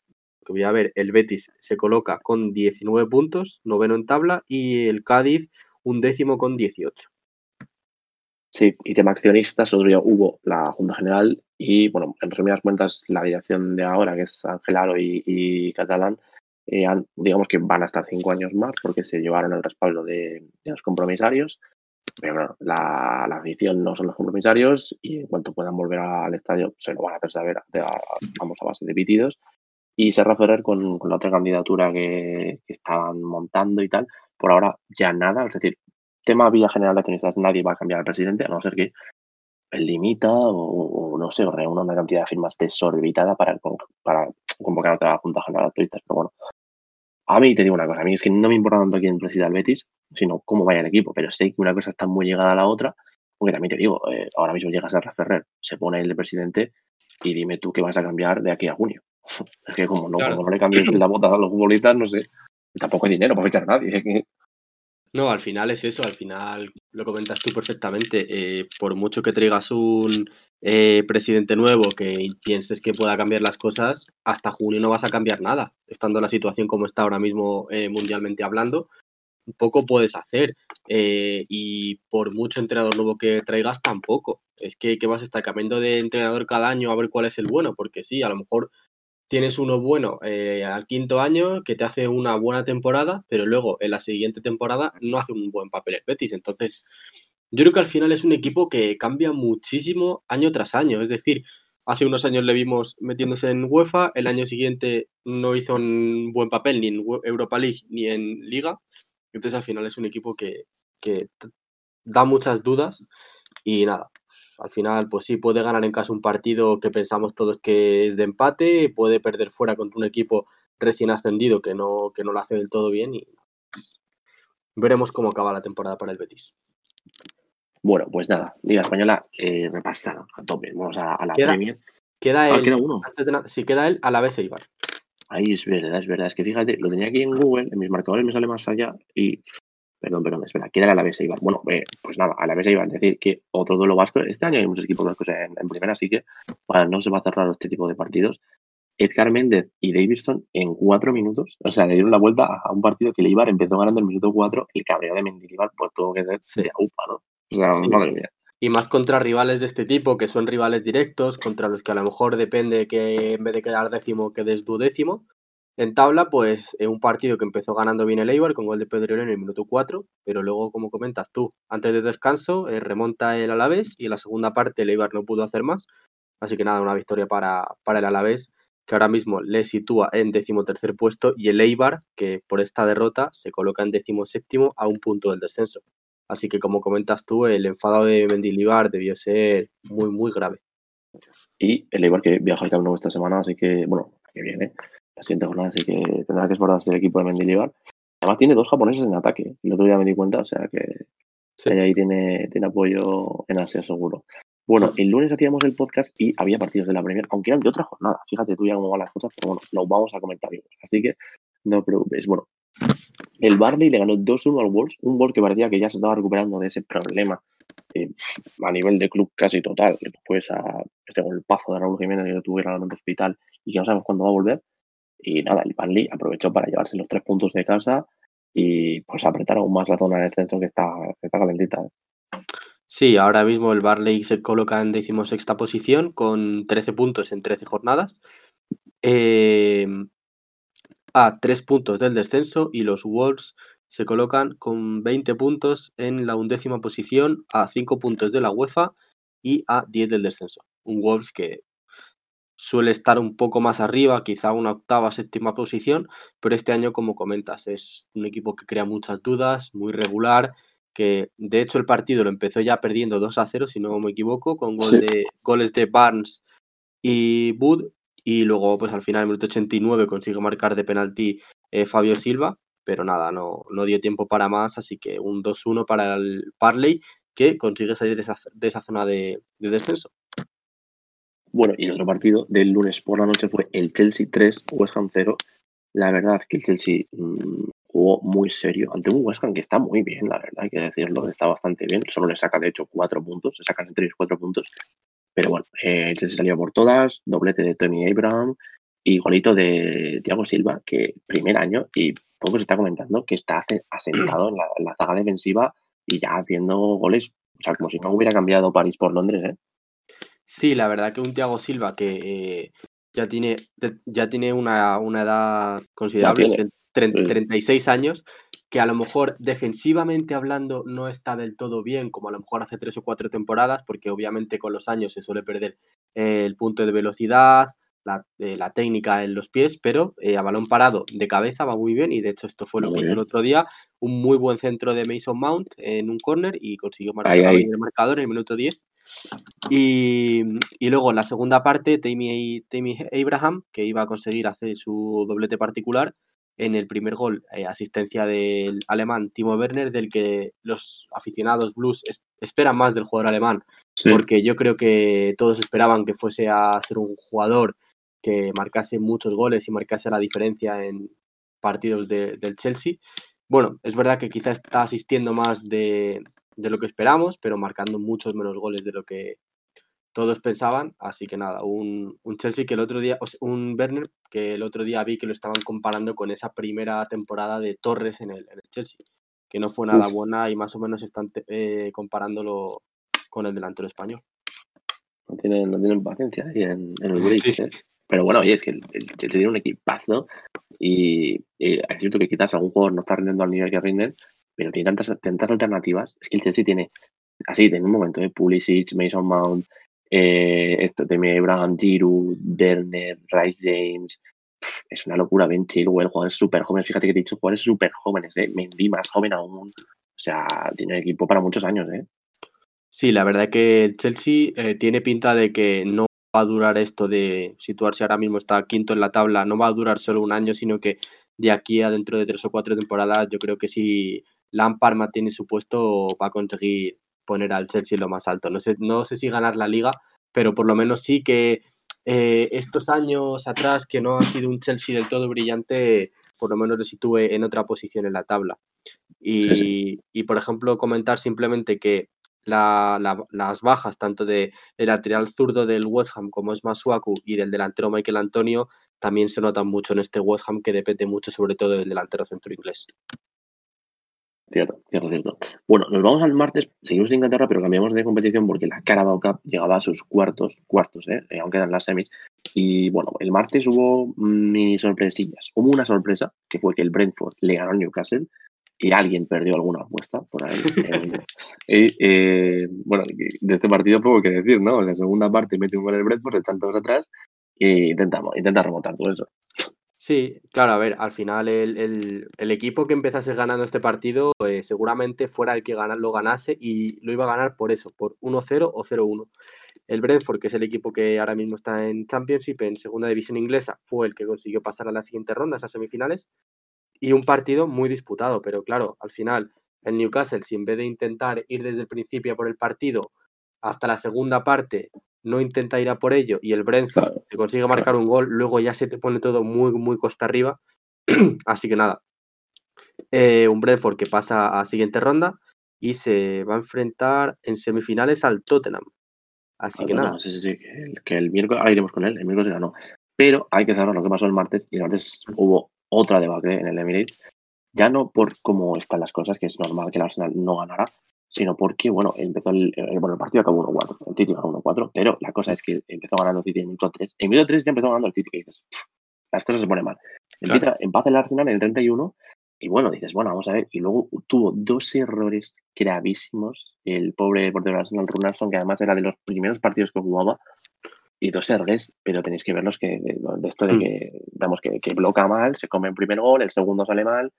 que voy a ver, el Betis se coloca con 19 puntos, noveno en tabla, y el Cádiz un décimo con 18. Sí, y tema accionistas, otro día hubo la Junta General y, bueno, en resumidas cuentas, la dirección de ahora, que es Ángel Aro y, y Catalán, eh, han- digamos que van a estar cinco años más porque se llevaron el respaldo de, de los compromisarios. Pero claro, la, la afición no son los compromisarios y en cuanto puedan volver al estadio se lo van a hacer saber de, a- vamos a base de pitidos. Y Serra Ferrer con, con la otra candidatura que, que estaban montando y tal, por ahora ya nada, es decir, tema vía general de accionistas, nadie va a cambiar al presidente, a no ser que limita o, o no sé, reúna una cantidad de firmas desorbitada para, para convocar otra junta general de accionistas. Pero bueno, a mí te digo una cosa, a mí es que no me importa tanto quién presida el Betis, sino cómo vaya el equipo, pero sé que una cosa está muy llegada a la otra, porque también te digo, eh, ahora mismo llega Serra Ferrer, se pone el de presidente y dime tú qué vas a cambiar de aquí a junio. Es que como no, Claro. como no le cambies la bota a los futbolistas, no sé, tampoco hay dinero para fichar a nadie. No, al final es eso, al final lo comentas tú perfectamente. eh, por mucho que traigas un eh, presidente nuevo que pienses que pueda cambiar las cosas, hasta junio no vas a cambiar nada, estando la situación como está ahora mismo eh, mundialmente hablando. Poco puedes hacer eh, y por mucho entrenador nuevo que traigas tampoco. Es que, que vas a estar cambiando de entrenador cada año a ver cuál es el bueno, porque sí, a lo mejor tienes uno bueno eh, al quinto año que te hace una buena temporada, pero luego en la siguiente temporada no hace un buen papel el Betis. Entonces, yo creo que al final es un equipo que cambia muchísimo año tras año. Es decir, hace unos años le vimos metiéndose en UEFA, el año siguiente no hizo un buen papel ni en Europa League ni en Liga. Entonces, al final es un equipo que, da muchas dudas y nada. Al final, pues sí, puede ganar en casa un partido que pensamos todos que es de empate, puede perder fuera contra un equipo recién ascendido que no, que no lo hace del todo bien y veremos cómo acaba la temporada para el Betis. Bueno, pues nada, Liga Española eh, repasada a tope. Vamos a, a la Queda- Premier. Queda Ah, él, queda uno. antes de nada, sí, queda él a la vez Eibar. Ahí es verdad, es verdad. Es que fíjate, lo tenía aquí en Google, en mis marcadores me sale más allá y. Perdón, perdón, espera, ¿quién era la vez Eibar? Bueno, eh, pues nada, a la vez Eibar. Es decir, que otro duelo vasco. Este año hay muchos equipos vascos en, en primera, así que bueno, no se va a cerrar este tipo de partidos. Edgar Méndez y Davidson en cuatro minutos, o sea, le dieron la vuelta a, un partido que el Eibar empezó ganando en el minuto cuatro. El cabreo de Mendilibar, pues tuvo que ser Sí. de aupa, ¿no? O sea, Sí. madre mía. y más contra rivales de este tipo, que son rivales directos, contra los que a lo mejor depende que en vez de quedar décimo, quedes duodécimo. En tabla, pues un partido que empezó ganando bien el Eibar con gol de Pedro en el minuto 4, pero luego, como comentas tú, antes de descanso eh, remonta el Alavés y en la segunda parte el Eibar no pudo hacer más. Así que nada, una victoria para, para el Alavés, que ahora mismo le sitúa en decimotercer puesto, y el Eibar, que por esta derrota se coloca en decimoséptimo a un punto del descenso. Así que, como comentas tú, el enfado de Mendilibar debió ser muy, muy grave. Y el Eibar que viaja al Camp esta semana, así que, bueno, que viene, la siguiente jornada, así que tendrá que esforzarse el equipo de Mendilibar. Además tiene dos japoneses en ataque, el otro día me di cuenta, o sea que ahí tiene, tiene apoyo en Asia seguro. Bueno, el lunes hacíamos el podcast y había partidos de la Premier, aunque eran de otra jornada. Fíjate tú ya cómo van las cosas, pero bueno, lo vamos a comentar. Así que no te preocupes. Bueno, el Barley le ganó 2-1 al Wolves, un gol que parecía que ya se estaba recuperando de ese problema eh, a nivel de club casi total, que fue esa, ese golpazo de Raúl Jiménez que tuvo en el hospital y que no sabemos cuándo va a volver. Y nada, el Barley aprovechó para llevarse los tres puntos de casa y pues apretar aún más la zona de descenso que está, calentita. ¿eh? Sí, ahora mismo el Barley se coloca en decimosexta posición con 13 puntos en 13 jornadas. Eh, a 3 puntos del descenso y los Wolves se colocan con 20 puntos en la undécima posición a 5 puntos de la UEFA y a 10 del descenso. Un Wolves que suele estar un poco más arriba, quizá una octava, séptima posición, pero este año, como comentas, es un equipo que crea muchas dudas, muy regular, que de hecho el partido lo empezó ya perdiendo 2 a 0, si no me equivoco, con gol de, goles de Barnes y Wood, y luego pues al final, en el minuto 89, consigue marcar de penalti eh, Fabio Silva, pero nada, no, no dio tiempo para más, así que un 2-1 para el Parley, que consigue salir de esa, de esa zona de, de descenso. Bueno, y el otro partido del lunes por la noche fue el Chelsea 3, West Ham 0. La verdad que el Chelsea mmm, jugó muy serio ante un West Ham que está muy bien, la verdad, hay que decirlo, está bastante bien. Solo le saca, de hecho, cuatro puntos, se sacan tres, cuatro puntos. Pero bueno, eh, el Chelsea salió por todas, doblete de Tony Abraham y golito de Thiago Silva, que primer año, y poco se está comentando, que está asentado en la, en la zaga defensiva y ya haciendo goles, o sea, como si no hubiera cambiado París por Londres, ¿eh? Sí, la verdad que un Thiago Silva que eh, ya tiene, ya tiene una, una edad considerable, 36 años, que a lo mejor defensivamente hablando no está del todo bien, como a lo mejor hace tres o cuatro temporadas, porque obviamente con los años se suele perder eh, el punto de velocidad, la, eh, la, técnica en los pies, pero eh, a balón parado de cabeza va muy bien y de hecho esto fue lo muy que hizo el otro día, un muy buen centro de Mason Mount en un corner y consiguió marcar ahí, ahí. el marcador en el minuto 10. Y, y luego en la segunda parte, Tammy, Tammy Abraham, que iba a conseguir hacer su doblete particular, en el primer gol, eh, asistencia del alemán Timo Werner, del que los aficionados blues es, esperan más del jugador alemán, sí. porque yo creo que todos esperaban que fuese a ser un jugador que marcase muchos goles y marcase la diferencia en partidos de, del Chelsea. Bueno, es verdad que quizá está asistiendo más de, de lo que esperamos, pero marcando muchos menos goles de lo que todos pensaban, así que nada, un, un, Chelsea que el otro día, o sea, un Werner que el otro día vi que lo estaban comparando con esa primera temporada de Torres en el, en el Chelsea, que no fue nada Uf. buena y más o menos están eh, comparándolo con el delantero español. No tienen, no tienen paciencia ahí en, en el sí. ¿eh? Pero bueno, oye, es que el, el Chelsea tiene un equipazo y, y, es cierto que quizás algún jugador no está rindiendo al nivel que rinden, pero tiene tantas, tantas alternativas. Es que el Chelsea tiene, así, en un momento, de ¿eh? Pulisic, Mason Mount, eh, esto también Abraham Giroud, Werner, Rice James. Es una locura. Ben Chilwell, jugadores súper jóvenes. Fíjate que te he dicho jugadores súper jóvenes. ¿eh? Mendy más joven aún. O sea, tiene equipo para muchos años. ¿eh? Sí, la verdad que el Chelsea eh, tiene pinta de que no va a durar esto de situarse ahora mismo está quinto en la tabla. No va a durar solo un año, sino que de aquí a dentro de tres o cuatro temporadas, yo creo que si Lampard mantiene su puesto, va a conseguir poner al Chelsea lo más alto. No sé, no sé si ganar la liga, pero por lo menos sí que eh, estos años atrás, que no ha sido un Chelsea del todo brillante, por lo menos lo sitúe en otra posición en la tabla. Y, sí. y por ejemplo, comentar simplemente que la, la, las bajas tanto de el lateral zurdo del West Ham como es Masuaku y del delantero Michael Antonio también se notan mucho en este West Ham que depende mucho sobre todo del delantero centro inglés. Cierto, cierto, cierto. Bueno, nos vamos al martes, seguimos en Inglaterra, pero cambiamos de competición porque la Carabao Cup llegaba a sus cuartos, cuartos, ¿eh? eh aún quedan las semis. Y bueno, el martes hubo mini sorpresillas. Hubo una sorpresa, que fue que el Brentford le ganó al Newcastle y alguien perdió alguna apuesta por ahí. y, eh, bueno, de este partido poco que decir, ¿no? En la segunda parte mete un gol el Brentford, echan todos atrás e intentamos, intenta remontar todo eso. Sí, claro, a ver, al final el, equipo que empezase ganando este partido pues, seguramente fuera el que lo ganase y lo iba a ganar por eso, por 1-0 o 0-1. El Brentford, que es el equipo que ahora mismo está en Championship, en segunda división inglesa, fue el que consiguió pasar a la siguiente ronda, a semifinales, y un partido muy disputado, pero claro, al final el Newcastle, si en vez de intentar ir desde el principio por el partido hasta la segunda parte, no intenta ir a por ello y el Brentford te consigue marcar un gol, luego ya se te pone todo muy, muy costa arriba. Así que nada, eh, un Brentford que pasa a siguiente ronda y se va a enfrentar en semifinales al Tottenham. Así que nada. Sí, sí, sí, que el, miércoles, ahora iremos con él, el miércoles ganó. Pero hay que saber lo que pasó el martes y el martes hubo otra debacle en el Emirates. Ya no por cómo están las cosas, que es normal que el Arsenal no ganara, sino porque, bueno, empezó el, bueno, el partido acabó 1-4, el City ganó 1-4, pero la cosa es que empezó ganando el City en el minuto 3. En el minuto 3 ya empezó ganando el City, que dices, las cosas se ponen mal. Empieza, empata el Arsenal en el 31 y bueno, dices, bueno, vamos a ver. Y luego tuvo dos errores gravísimos el pobre portero Arsenal, Runarsson, que además era de los primeros partidos que jugaba, y dos errores, pero tenéis que verlos que de, esto de hmm. que, vamos, que, que bloca mal, se come el primer gol, el segundo sale mal,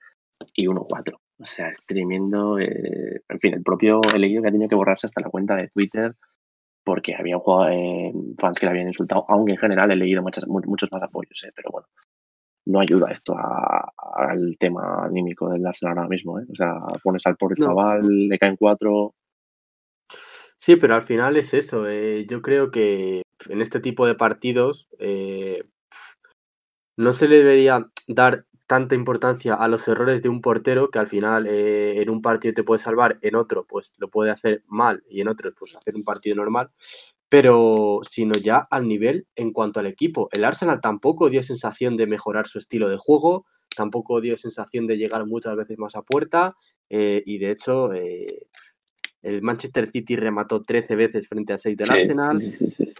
y 1-4. O sea, es tremendo. Eh, en fin, el propio he leído que ha tenido que borrarse hasta la cuenta de Twitter porque había jugado, eh, fans que le habían insultado, aunque en general he leído muchas, muchos más apoyos, eh, pero bueno, no ayuda esto al tema anímico del Arsenal ahora mismo. O sea, pones al pobre chaval, le caen cuatro. Sí, pero al final es eso. yo creo que en este tipo de partidos no se le debería dar tanta importancia a los errores de un portero que al final eh, en un partido te puede salvar, en otro pues lo puede hacer mal y en otro pues hacer un partido normal, pero sino ya al nivel en cuanto al equipo. El Arsenal tampoco dio sensación de mejorar su estilo de juego, tampoco dio sensación de llegar muchas veces más a puerta eh, y de hecho eh, el Manchester City remató 13 veces frente a 6 del Arsenal.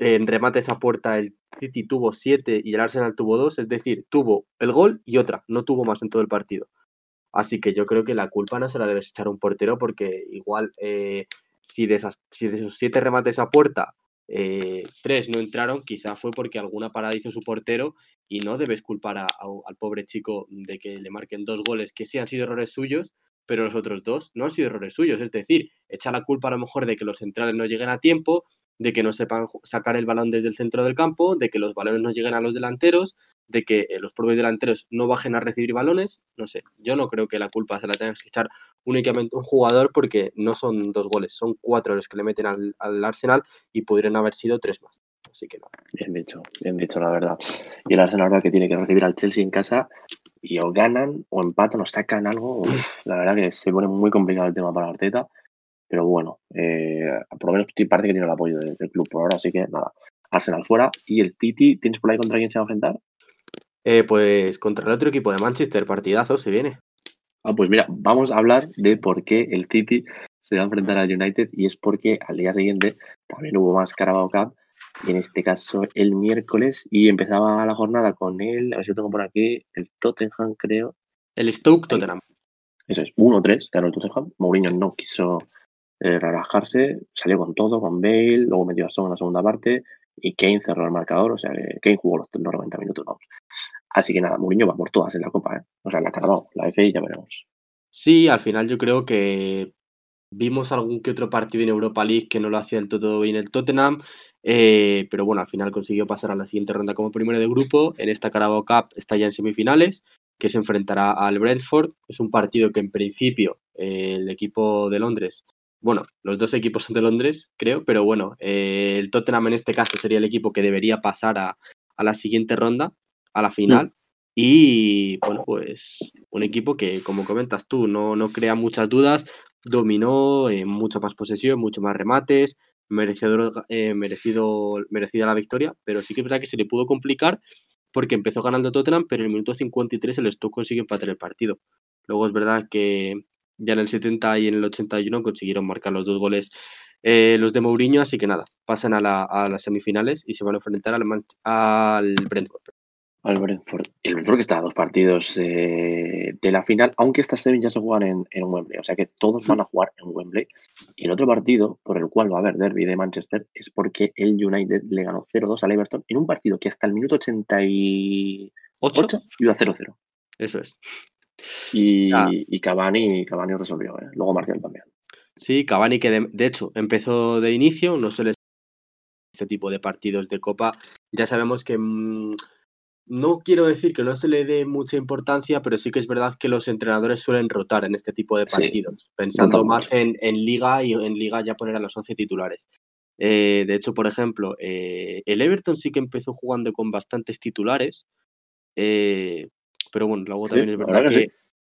en remates a puerta el City tuvo 7 y el Arsenal tuvo 2. Es decir, tuvo el gol y otra. No tuvo más en todo el partido. Así que yo creo que la culpa no se la debes echar a un portero porque igual eh, si, de esos 7 remates a puerta, 3 eh, no entraron, quizá fue porque alguna parada hizo su portero y no debes culpar al pobre chico de que le marquen dos goles que sí han sido errores suyos pero los otros dos no han sido errores suyos. Es decir, echa la culpa a lo mejor de que los centrales no lleguen a tiempo, de que no sepan sacar el balón desde el centro del campo, de que los balones no lleguen a los delanteros, de que eh, los propios delanteros no bajen a recibir balones. No sé, yo no creo que la culpa se la tenga que echar únicamente un jugador porque no son dos goles, son cuatro los que le meten al, al Arsenal y podrían haber sido tres más. Así que no. Bien dicho, bien dicho, la verdad. Y el Arsenal ahora que tiene que recibir al Chelsea en casa y o ganan o empatan o sacan algo. la verdad que se pone muy complicado el tema para Arteta. Pero bueno, eh, por lo menos parece que tiene el apoyo del, club por ahora, así que nada. Arsenal fuera. ¿Y el City tienes por ahí contra quién se va a enfrentar? Eh, pues contra el otro equipo de Manchester, partidazo se viene. Ah, pues mira, vamos a hablar de por qué el City se va a enfrentar al United y es porque al día siguiente también hubo más Carabao Cup en este caso el miércoles, y empezaba la jornada con él, a ver si lo tengo por aquí, el Tottenham, creo. El Stoke Tottenham. Eso es, 1-3, ganó el Tottenham. Mourinho no quiso eh, relajarse, salió con todo, con Bale, luego metió a Stone en la segunda parte, y Kane cerró el marcador, o sea que Kane jugó los 90 minutos, vamos. Así que nada, Mourinho va por todas en la Copa, ¿eh? O sea, la ha cargado, la FA ya veremos. Sí, al final yo creo que vimos algún que otro partido en Europa League que no lo hacía del todo bien el Tottenham. Eh, pero bueno, al final consiguió pasar a la siguiente ronda como primero de grupo. En esta Carabao Cup está ya en semifinales, que se enfrentará al Brentford. Es un partido que en principio eh, el equipo de Londres, bueno, los dos equipos son de Londres, creo, pero bueno, eh, el Tottenham en este caso sería el equipo que debería pasar a, la siguiente ronda, a la final. Y bueno, pues un equipo que, como comentas tú, no, no crea muchas dudas, dominó en mucha más posesión, mucho más remates, merecedor, eh, merecido, merecida la victoria, pero sí que es verdad que se le pudo complicar porque empezó ganando Tottenham, pero en el minuto 53 el Stoke consigue empatar el partido. Luego es verdad que Ya en el 70 y en el 81 consiguieron marcar los dos goles eh, los de Mourinho, así que nada, pasan a, las semifinales y se van a enfrentar al, al Brentford. Al Brentford. El Brentford que está a dos partidos eh, de la final, aunque estas semis ya se juegan en, Wembley, o sea que todos van a jugar en Wembley. Y el otro partido por el cual va a haber derby de Manchester es porque el United le ganó 0-2 al Everton en un partido que hasta el minuto 88 iba a 0-0. Eso es. Y, y Cavani, Cavani resolvió, ¿eh? luego Marcial también. Sí, Cavani que de, hecho empezó de inicio, no suele este tipo de partidos de Copa. Ya sabemos que mm, no quiero decir que no se le dé mucha importancia, pero sí que es verdad que los entrenadores suelen rotar en este tipo de partidos, pensando más en, Liga y en Liga ya poner a los 11 titulares. Eh, de hecho, por ejemplo, eh, el Everton sí que empezó jugando con bastantes titulares, eh, pero bueno, luego también es verdad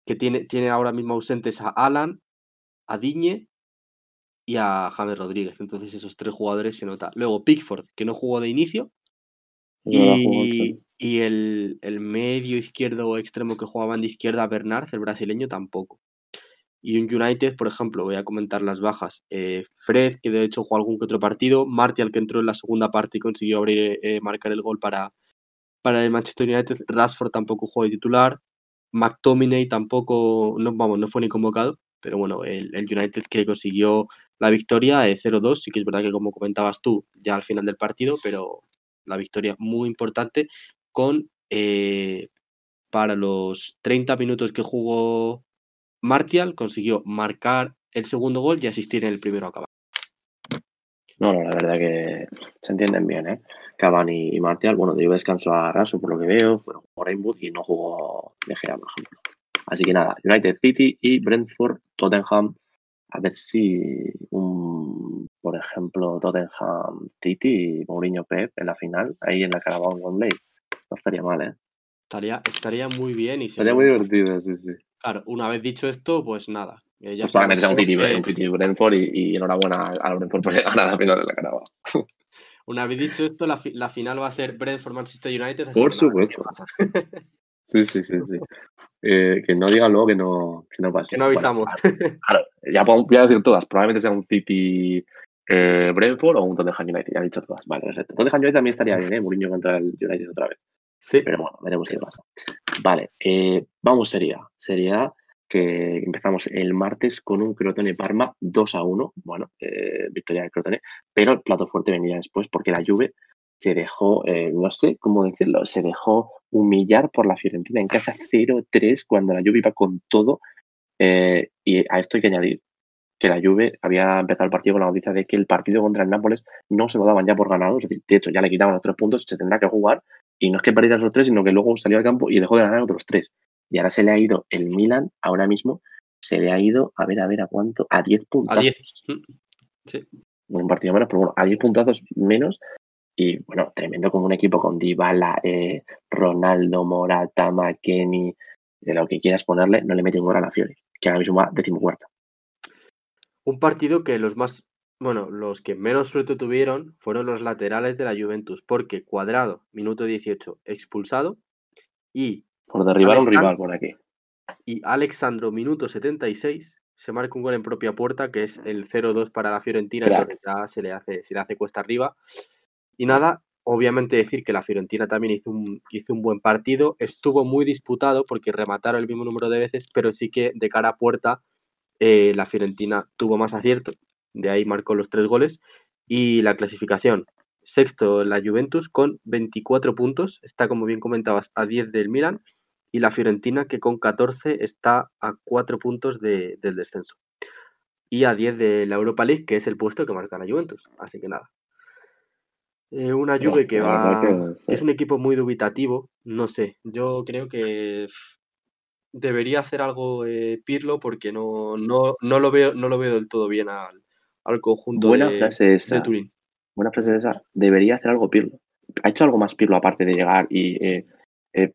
que, tiene, tiene ahora mismo ausentes a Alan, a Diñe y a James Rodríguez. Entonces esos tres jugadores se nota. Luego Pickford, que no jugó de inicio. y, el, medio izquierdo o extremo que jugaba de izquierda, Bernard, el brasileño, tampoco. Y un United, por ejemplo, voy a comentar las bajas. Eh, Fred, que de hecho jugó algún que otro partido. Martial, que entró en la segunda parte y consiguió abrir, eh, marcar el gol para, para el Manchester United. Rashford tampoco jugó de titular. McTominay tampoco, no, vamos, no fue ni convocado. Pero bueno, el, United que consiguió la victoria de 0-2, sí que es verdad que como comentabas tú, ya al final del partido, pero la victoria muy importante con eh, para los 30 minutos que jugó Martial, consiguió marcar el segundo gol y asistir el primero a acabar. No, no, la verdad que se entienden bien, ¿eh? Cavani y Martial, bueno, dio descanso a Raso por lo que veo, pero jugó Rainbow y no jugó De Gea, por ejemplo. Así que nada, United City y Brentford, Tottenham. A ver si, un, por ejemplo, Tottenham City y Mourinho Pep en la final, ahí en la Carabao Wembley. No estaría mal, ¿eh? Estaría, estaría muy bien. Y estaría muy divertido, sí, sí. Claro, una vez dicho esto, pues nada. Eh, ya pues para meterse un City, un City Brentford y, enhorabuena a Brentford por ganar la final de la Carabao. Una vez dicho esto, la, la, final va a ser Brentford Manchester United. Por supuesto. sí, sí, sí, sí. Eh, que no digan luego que no, que no pase. Que no avisamos. claro, ya voy a decir todas. Probablemente sea un City eh, Brentford o un Tottenham United. Ya he dicho todas. Vale, perfecto. Tottenham United también estaría bien, ¿eh? Mourinho contra el United otra vez. Sí. Pero bueno, veremos qué pasa. Vale, eh, vamos Sería. Sería que empezamos el martes con un Crotone Parma 2 a 1. Bueno, eh, victoria del Crotone. Pero el plato fuerte venía después porque la Juve se dejó, eh, no sé cómo decirlo, se dejó humillar por la Fiorentina en casa 0-3 cuando la Juve iba con todo. Eh, y a esto hay que añadir que la Juve había empezado el partido con la noticia de que el partido contra el Nápoles no se lo daban ya por ganado, es decir, de hecho ya le quitaban los tres puntos, se tendrá que jugar y no es que perdiera los tres, sino que luego salió al campo y dejó de ganar otros tres. Y ahora se le ha ido el Milan, ahora mismo se le ha ido, a ver, a ver, a cuánto, a 10 puntos. A 10. Sí. Un partido menos, pero bueno, a 10 puntazos menos y bueno, tremendo como un equipo con Dybala, eh, Ronaldo, Morata, McKenny, de lo que quieras ponerle, no le mete un gol a la Fiore, que ahora mismo va decimocuarta. Un partido que los más, bueno, los que menos suerte tuvieron fueron los laterales de la Juventus, porque Cuadrado, minuto 18, expulsado, y... Por derribar un rival por aquí. Y Alexandro, minuto 76, se marca un gol en propia puerta, que es el 0-2 para la Fiorentina, que ya se le hace, se le hace cuesta arriba. Y nada, obviamente decir que la Fiorentina también hizo un, hizo un buen partido, estuvo muy disputado porque remataron el mismo número de veces, pero sí que de cara a puerta eh, la Fiorentina tuvo más acierto, de ahí marcó los tres goles y la clasificación. Sexto la Juventus con 24 puntos, está como bien comentabas a 10 del Milan y la Fiorentina que con 14 está a 4 puntos del descenso y a 10 de la Europa League que es el puesto que marca la Juventus. Así que nada, eh, una Juve que va. Es un equipo muy dubitativo. No sé. Yo creo que debería hacer algo eh, Pirlo porque no, no, no, lo veo, no lo veo del todo bien al, al conjunto Buena de, frase esa. Turín. Buena frase esa. Debería hacer algo Pirlo. ¿Ha hecho algo más Pirlo aparte de llegar y eh,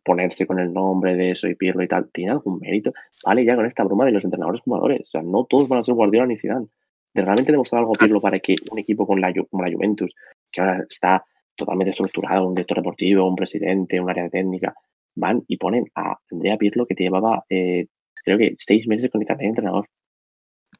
ponerse con el nombre de eso y Pirlo y tal? ¿Tiene algún mérito? Vale, ya con esta broma de los entrenadores jugadores. O sea, no todos van a ser Guardiola ni Zidane. De realmente demostrar algo Pirlo para que un equipo con la, como la Juventus que ahora está totalmente estructurado, un director deportivo, un presidente, un área técnica, van y ponen a Andrea Pirlo, que te llevaba eh, creo que seis meses con el de entrenador.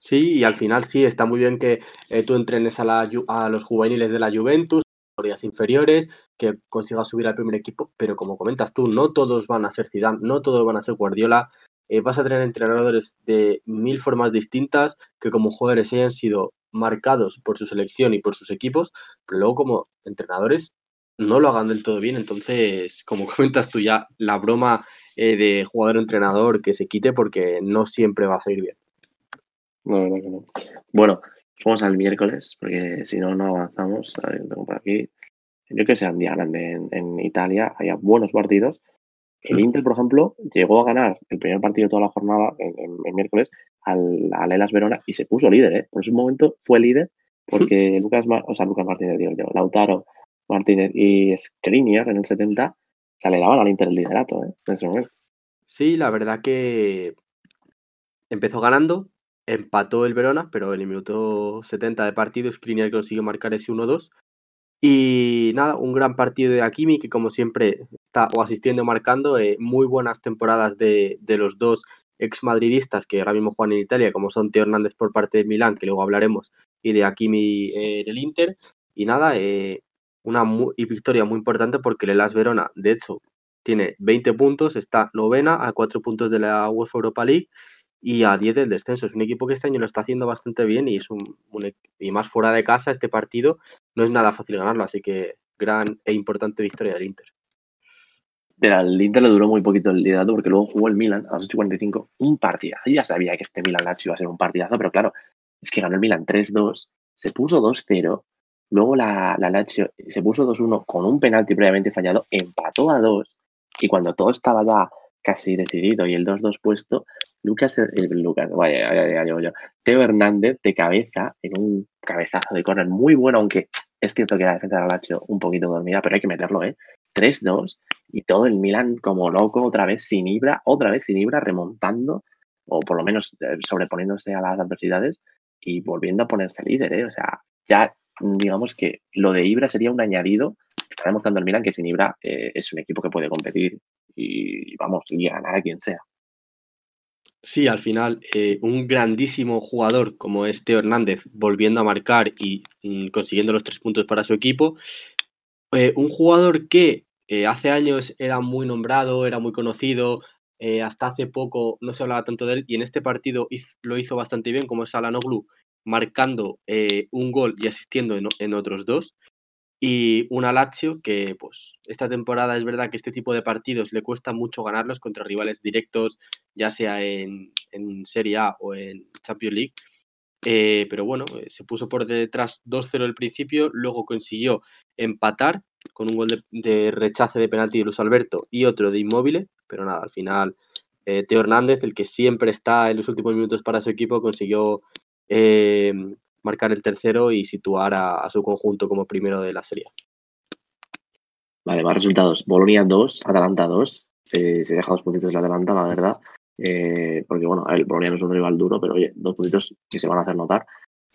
Sí, y al final sí, está muy bien que eh, tú entrenes a, la, los juveniles de la Juventus, categorías inferiores, que consigas subir al primer equipo, pero como comentas tú, no todos van a ser Zidane, no todos van a ser Guardiola, eh, vas a tener entrenadores de mil formas distintas que como jugadores hayan sido marcados por su selección y por sus equipos, pero luego como entrenadores no lo hagan del todo bien. Entonces, como comentas tú ya, la broma eh, de jugador-entrenador que se quite porque no siempre va a salir bien. No, verdad que no. Bueno, vamos al miércoles, porque si no, no avanzamos. A ver, tengo por aquí. Yo que sea un día grande en, Italia, haya buenos partidos. El Inter, por ejemplo, llegó a ganar el primer partido de toda la jornada, en, miércoles, al, al Elas Verona y se puso líder, ¿eh? Por ese momento fue líder porque Lucas, o sea, Lucas Martínez, digo yo, Lautaro Martínez y Skriniar en el 70 se le daban al Inter el liderato ¿eh? en ese momento. Sí, la verdad que empezó ganando, empató el Verona, pero en el minuto 70 de partido Skriniar consiguió marcar ese 1-2. Y nada, un gran partido de Akimi que como siempre está o asistiendo o marcando, eh, muy buenas temporadas de, los dos ex madridistas que ahora mismo juegan en Italia, como son Teo Hernández por parte de Milán, que luego hablaremos, y de Akimi en el Inter. Y nada, eh, una victoria muy importante porque el Elas Verona, de hecho, tiene 20 puntos, está novena a 4 puntos de la UEFA Europa League y a 10 del descenso. Es un equipo que este año lo está haciendo bastante bien y es un, e-, y más fuera de casa este partido no es nada fácil ganarlo, así que gran e importante victoria del Inter. Pero al Inter le duró muy poquito el liderato porque luego jugó el Milan a las 8.45 un partidazo. Ya sabía que este Milan Lazio iba a ser un partidazo, pero claro, es que ganó el Milan 3-2, se puso 2-0 Luego la, la Lazio se puso 2-1 con un penalti previamente fallado, empató a 2 y cuando todo estaba ya casi decidido y el 2-2 puesto, Lucas, el, Lucas, vaya, vaya, vaya, Teo Hernández de cabeza en un cabezazo de córner muy bueno, aunque es cierto que la defensa de la un poquito dormida, pero hay que meterlo, ¿eh? 3-2 y todo el Milan como loco, otra vez sin Ibra, otra vez sin Ibra remontando o por lo menos eh, sobreponiéndose a las adversidades y volviendo a ponerse líder, ¿eh? O sea, ya digamos que lo de Ibra sería un añadido. Está demostrando el Milan que sin Ibra eh, es un equipo que puede competir y, vamos, y ganar quien sea. Sí, al final, eh, un grandísimo jugador como es Teo Hernández volviendo a marcar y mm, consiguiendo los tres puntos para su equipo. Eh, un jugador que hace años era muy nombrado, era muy conocido, hasta hace poco no se hablaba tanto de él y en este partido lo hizo bastante bien, como es Alanoglu, marcando eh, un gol y asistiendo en, otros dos. Y una Lazio que, pues, esta temporada es verdad que este tipo de partidos le cuesta mucho ganarlos contra rivales directos, ya sea en, Serie A o en Champions League. Eh, pero bueno, eh, se puso por detrás 2-0 al principio, luego consiguió empatar con un gol de, rechace de penalti de Luis Alberto y otro de Inmóvil, pero nada, al final Teo Hernández, el que siempre está en los últimos minutos para su equipo, consiguió eh, marcar el tercero y situar a, su conjunto como primero de la serie. Vale, más resultados. Bolonia 2, Atalanta 2. Eh, se deja dos puntitos de Atalanta, la verdad. Eh, porque, bueno, el Bolonia no es un rival duro, pero oye, dos puntitos que se van a hacer notar.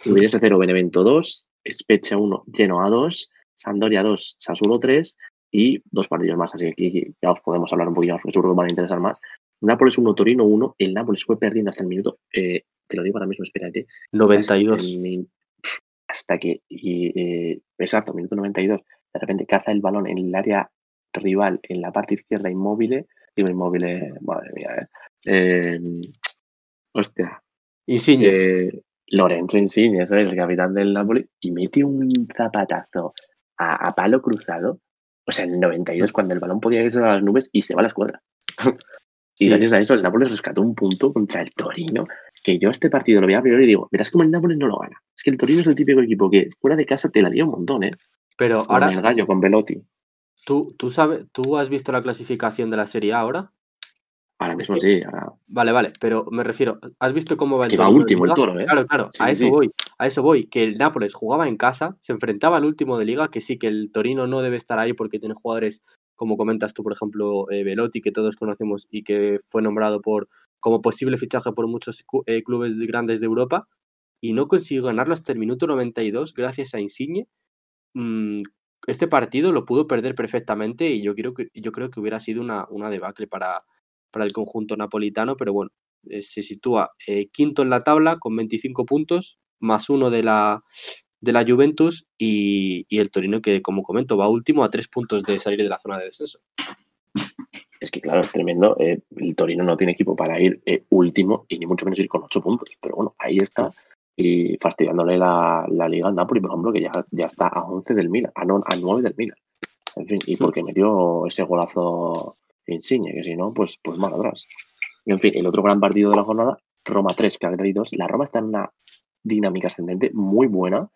Udinese 0, Benevento 2, Spezia 1, Genoa 2, Sampdoria 2, Sassuolo 3 y dos partidos más. Así que aquí ya os podemos hablar un poquito más, porque seguro que os van a interesar más. Nápoles 1, Torino 1. El Nápoles fue perdiendo hasta el minuto te lo digo ahora mismo, espérate. 92. Hasta, que, y, exacto, minuto 92, de repente caza el balón en el área rival, en la parte izquierda inmóvil, digo inmóvil, madre mía, eh, em, hostia. Insigne. Eh, Lorenzo Insigne, ¿sabes? El capitán del Napoli, y mete un zapatazo a, palo cruzado, o sea, en el 92, cuando el balón podía irse a las nubes y se va a la escuadra. y gracias a eso el Napoli rescató un punto contra el Torino, que yo este partido lo voy a priori y digo, verás como el Nápoles no lo gana. Es que el Torino es el típico equipo que fuera de casa te la dio un montón, ¿eh? Pero ahora. Con el gallo, con Velotti. ¿tú, tú, sabes, ¿Tú has visto la clasificación de la Serie A ahora? Ahora mismo sí. Vale, vale, pero me refiero, ¿has visto cómo va el Que va último el toro, ¿eh? Claro, claro, a eso voy, a eso voy, que el Nápoles jugaba en casa, se enfrentaba al último de liga, que sí que el Torino no debe estar ahí porque tiene jugadores, como comentas tú, por ejemplo, eh, Velotti, que todos conocemos y que fue nombrado por como posible fichaje por muchos eh, clubes grandes de Europa y no consiguió ganarlo hasta el minuto 92 gracias a Insigne. Mm, este partido lo pudo perder perfectamente y yo creo que, yo creo que hubiera sido una, una debacle para, para el conjunto napolitano, pero bueno, eh, se sitúa eh, quinto en la tabla con 25 puntos, más uno de la, de la Juventus y, y, el Torino que, como comento, va último a tres puntos de salir de la zona de descenso. Es que, claro, es tremendo. Eh, el Torino no tiene equipo para ir eh, último y ni mucho menos ir con ocho puntos. Pero bueno, ahí está. Y fastidiándole la, la liga al Napoli, por ejemplo, que ya, ya está a 11 del Milan, a, no, a 9 del Milan. En fin, y porque metió ese golazo Insigne, que si no, pues, pues mal atrás. Y en fin, el otro gran partido de la jornada, Roma 3, Cagliari 2. La Roma está en una dinámica ascendente muy buena.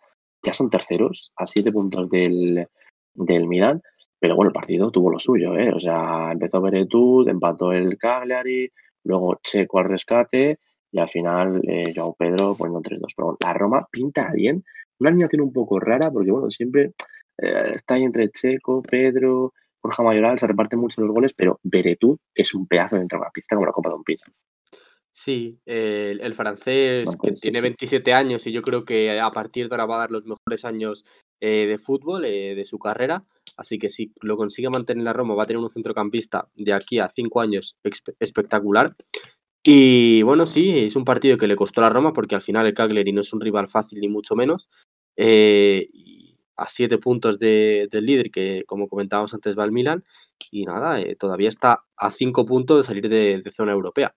Ya son terceros, a 7 puntos del, del Milan. Pero bueno, el partido tuvo lo suyo, ¿eh? O sea, empezó Beretut, empató el Cagliari, luego Checo al rescate y al final eh, Joao Pedro poniendo 3-2. Pero bueno, la Roma pinta bien. Una alineación un poco rara porque, bueno, siempre eh, está ahí entre Checo, Pedro, Borja Mayoral, se reparten mucho los goles, pero Beretut es un pedazo dentro de la pista como la Copa de un Pino. Sí, el, el francés que sí, tiene sí. 27 años y yo creo que a partir de ahora va a dar los mejores años eh, de fútbol eh, de su carrera. Así que si lo consigue mantener en la Roma, va a tener un centrocampista de aquí a 5 años espe- espectacular. Y bueno, sí, es un partido que le costó a la Roma porque al final el Cagliari no es un rival fácil ni mucho menos. Eh, a 7 puntos de- del líder, que como comentábamos antes va el Milan. Y nada, eh, todavía está a 5 puntos de salir de, zona europea.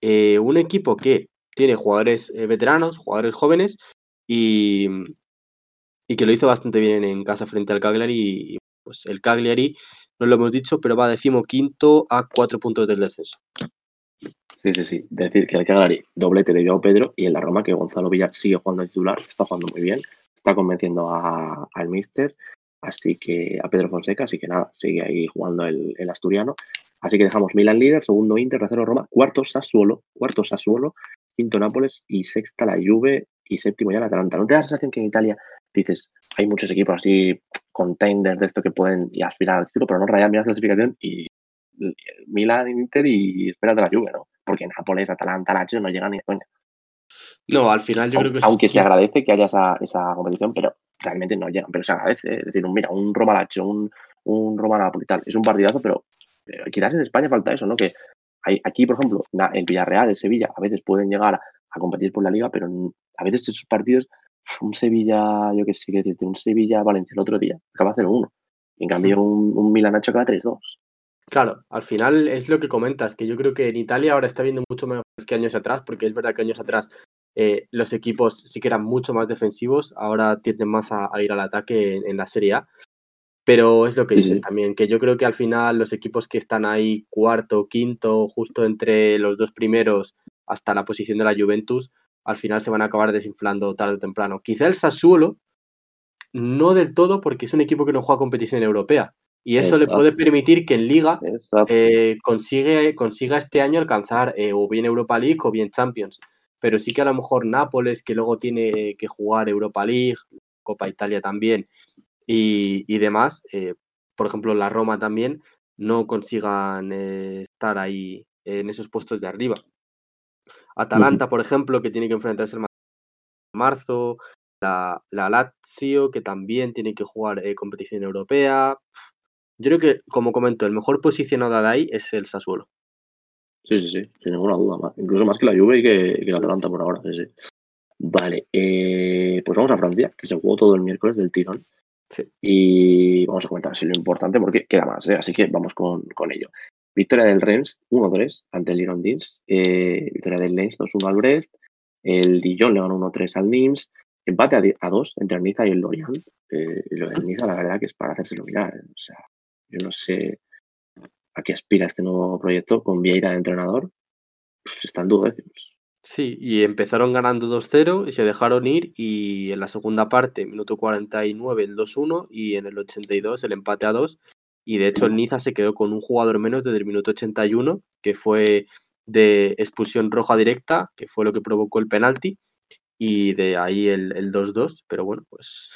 Eh, un equipo que tiene jugadores veteranos, jugadores jóvenes y, y que lo hizo bastante bien en casa frente al Cagliari. Y pues el Cagliari, no lo hemos dicho, pero va decimoquinto a cuatro puntos del descenso. Sí, sí, sí. Decir que el Cagliari, doblete de Joao Pedro y en la Roma que Gonzalo Villar sigue jugando titular, está jugando muy bien, está convenciendo al míster, así que a Pedro Fonseca, así que nada, sigue ahí jugando el, el asturiano. Así que dejamos Milan líder, segundo Inter, tercero Roma, cuarto Sassuolo, cuarto Sassuolo, quinto Nápoles y sexta la Juve y séptimo ya la Atalanta. ¿No te da la sensación que en Italia dices, hay muchos equipos así, contenders de esto que pueden aspirar al título, pero no rayan bien la clasificación y y- Milan, Inter y espérate la Juve, ¿no? Porque Nápoles, Atalanta, Lazio no llegan ni de coña. No, al final yo creo que Aunque es- se agradece que haya esa, esa competición, pero realmente no llegan, pero se agradece. ¿eh? Es decir, un, mira, un Roma Lazio, un, un Roma Napoli, tal, es un partidazo, pero eh, quizás en España falta eso, ¿no? Que hay, aquí, por ejemplo, el Villarreal, el Sevilla, a veces pueden llegar a, a competir por la liga, pero a veces esos partidos, un Sevilla, yo que sé, qué decirte, un Sevilla-Valencia el otro día, acaba 0-1. Y en cambio, un, un Milan-Nacho acaba 3-2. Claro, al final es lo que comentas, que yo creo que en Italia ahora está viendo mucho mejor que años atrás, porque es verdad que años atrás eh, los equipos sí que eran mucho más defensivos, ahora tienden más a, a ir al ataque en, en la Serie A. Pero es lo que dices sí. también, que yo creo que al final los equipos que están ahí cuarto, quinto, justo entre los dos primeros hasta la posición de la Juventus, al final se van a acabar desinflando tarde o temprano. Quizá el Sassuolo, no del todo, porque es un equipo que no juega competición europea. Y eso le puede permitir que en Liga eh, consigue, consiga este año alcanzar eh, o bien Europa League o bien Champions. Pero sí que a lo mejor Nápoles, que luego tiene que jugar Europa League, Copa Italia también y, y demás, eh, por ejemplo la Roma también, no consigan estar ahí en esos puestos de arriba. Atalanta, por ejemplo, que tiene que enfrentarse en marzo, la, la Lazio, que también tiene que jugar eh, competición europea. Yo creo que, como comento, el mejor posicionado de ahí es el Sassuolo. Sí, sí, sí, sin ninguna duda. Más. Incluso más que la Juve y que, que la Atalanta por ahora. Sí, sí. Vale, eh, pues vamos a Francia, que se jugó todo el miércoles del tirón. Sí. Y vamos a comentar así lo importante porque queda más, ¿eh? así que vamos con, con ello. Victoria del Reims 1-3 ante el Girondins. Eh, victoria del Lens 2-1 al Brest. El Dijon le ganó 1-3 al Nims. Empate a, di- a 2 entre el Niza y el Lorient. Eh, lo del Niza, la verdad, que es para hacérselo mirar. ¿eh? O sea, yo no sé a qué aspira este nuevo proyecto con Vieira de entrenador. Pues están duodécimos. Sí, y empezaron ganando 2-0 y se dejaron ir y en la segunda parte, minuto 49, el 2-1 y en el 82 el empate a 2 y de hecho el Niza se quedó con un jugador menos desde el minuto 81 que fue de expulsión roja directa, que fue lo que provocó el penalti y de ahí el, el 2-2, pero bueno, pues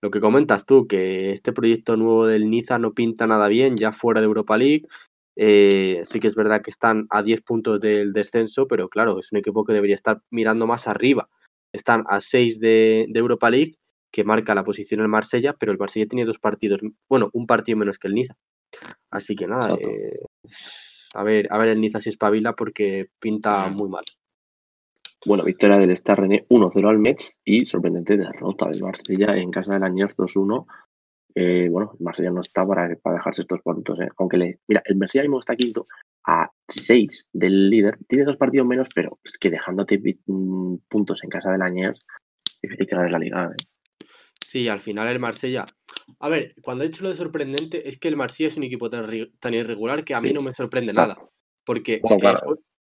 lo que comentas tú, que este proyecto nuevo del Niza no pinta nada bien, ya fuera de Europa League. Eh, sí que es verdad que están a 10 puntos del descenso, pero claro, es un equipo que debería estar mirando más arriba. Están a 6 de, de Europa League, que marca la posición el Marsella, pero el Marsella tiene dos partidos, bueno, un partido menos que el Niza. Así que nada, eh, A ver, a ver el Niza si espabila porque pinta muy mal. Bueno, victoria del Star René 1-0 al Metz y sorprendente derrota del Marsella en casa del 2-1. Eh, bueno, el Marsella no está para, para dejarse estos puntos. ¿eh? Aunque le. Mira, el Marsella mismo está quinto a 6 del líder. Tiene dos partidos menos, pero es que dejándote mm, puntos en casa del Añers, difícil que ganes la liga. ¿eh? Sí, al final el Marsella. A ver, cuando he dicho lo de sorprendente, es que el Marsella es un equipo tan, tan irregular que a mí no me sorprende nada. Porque eh,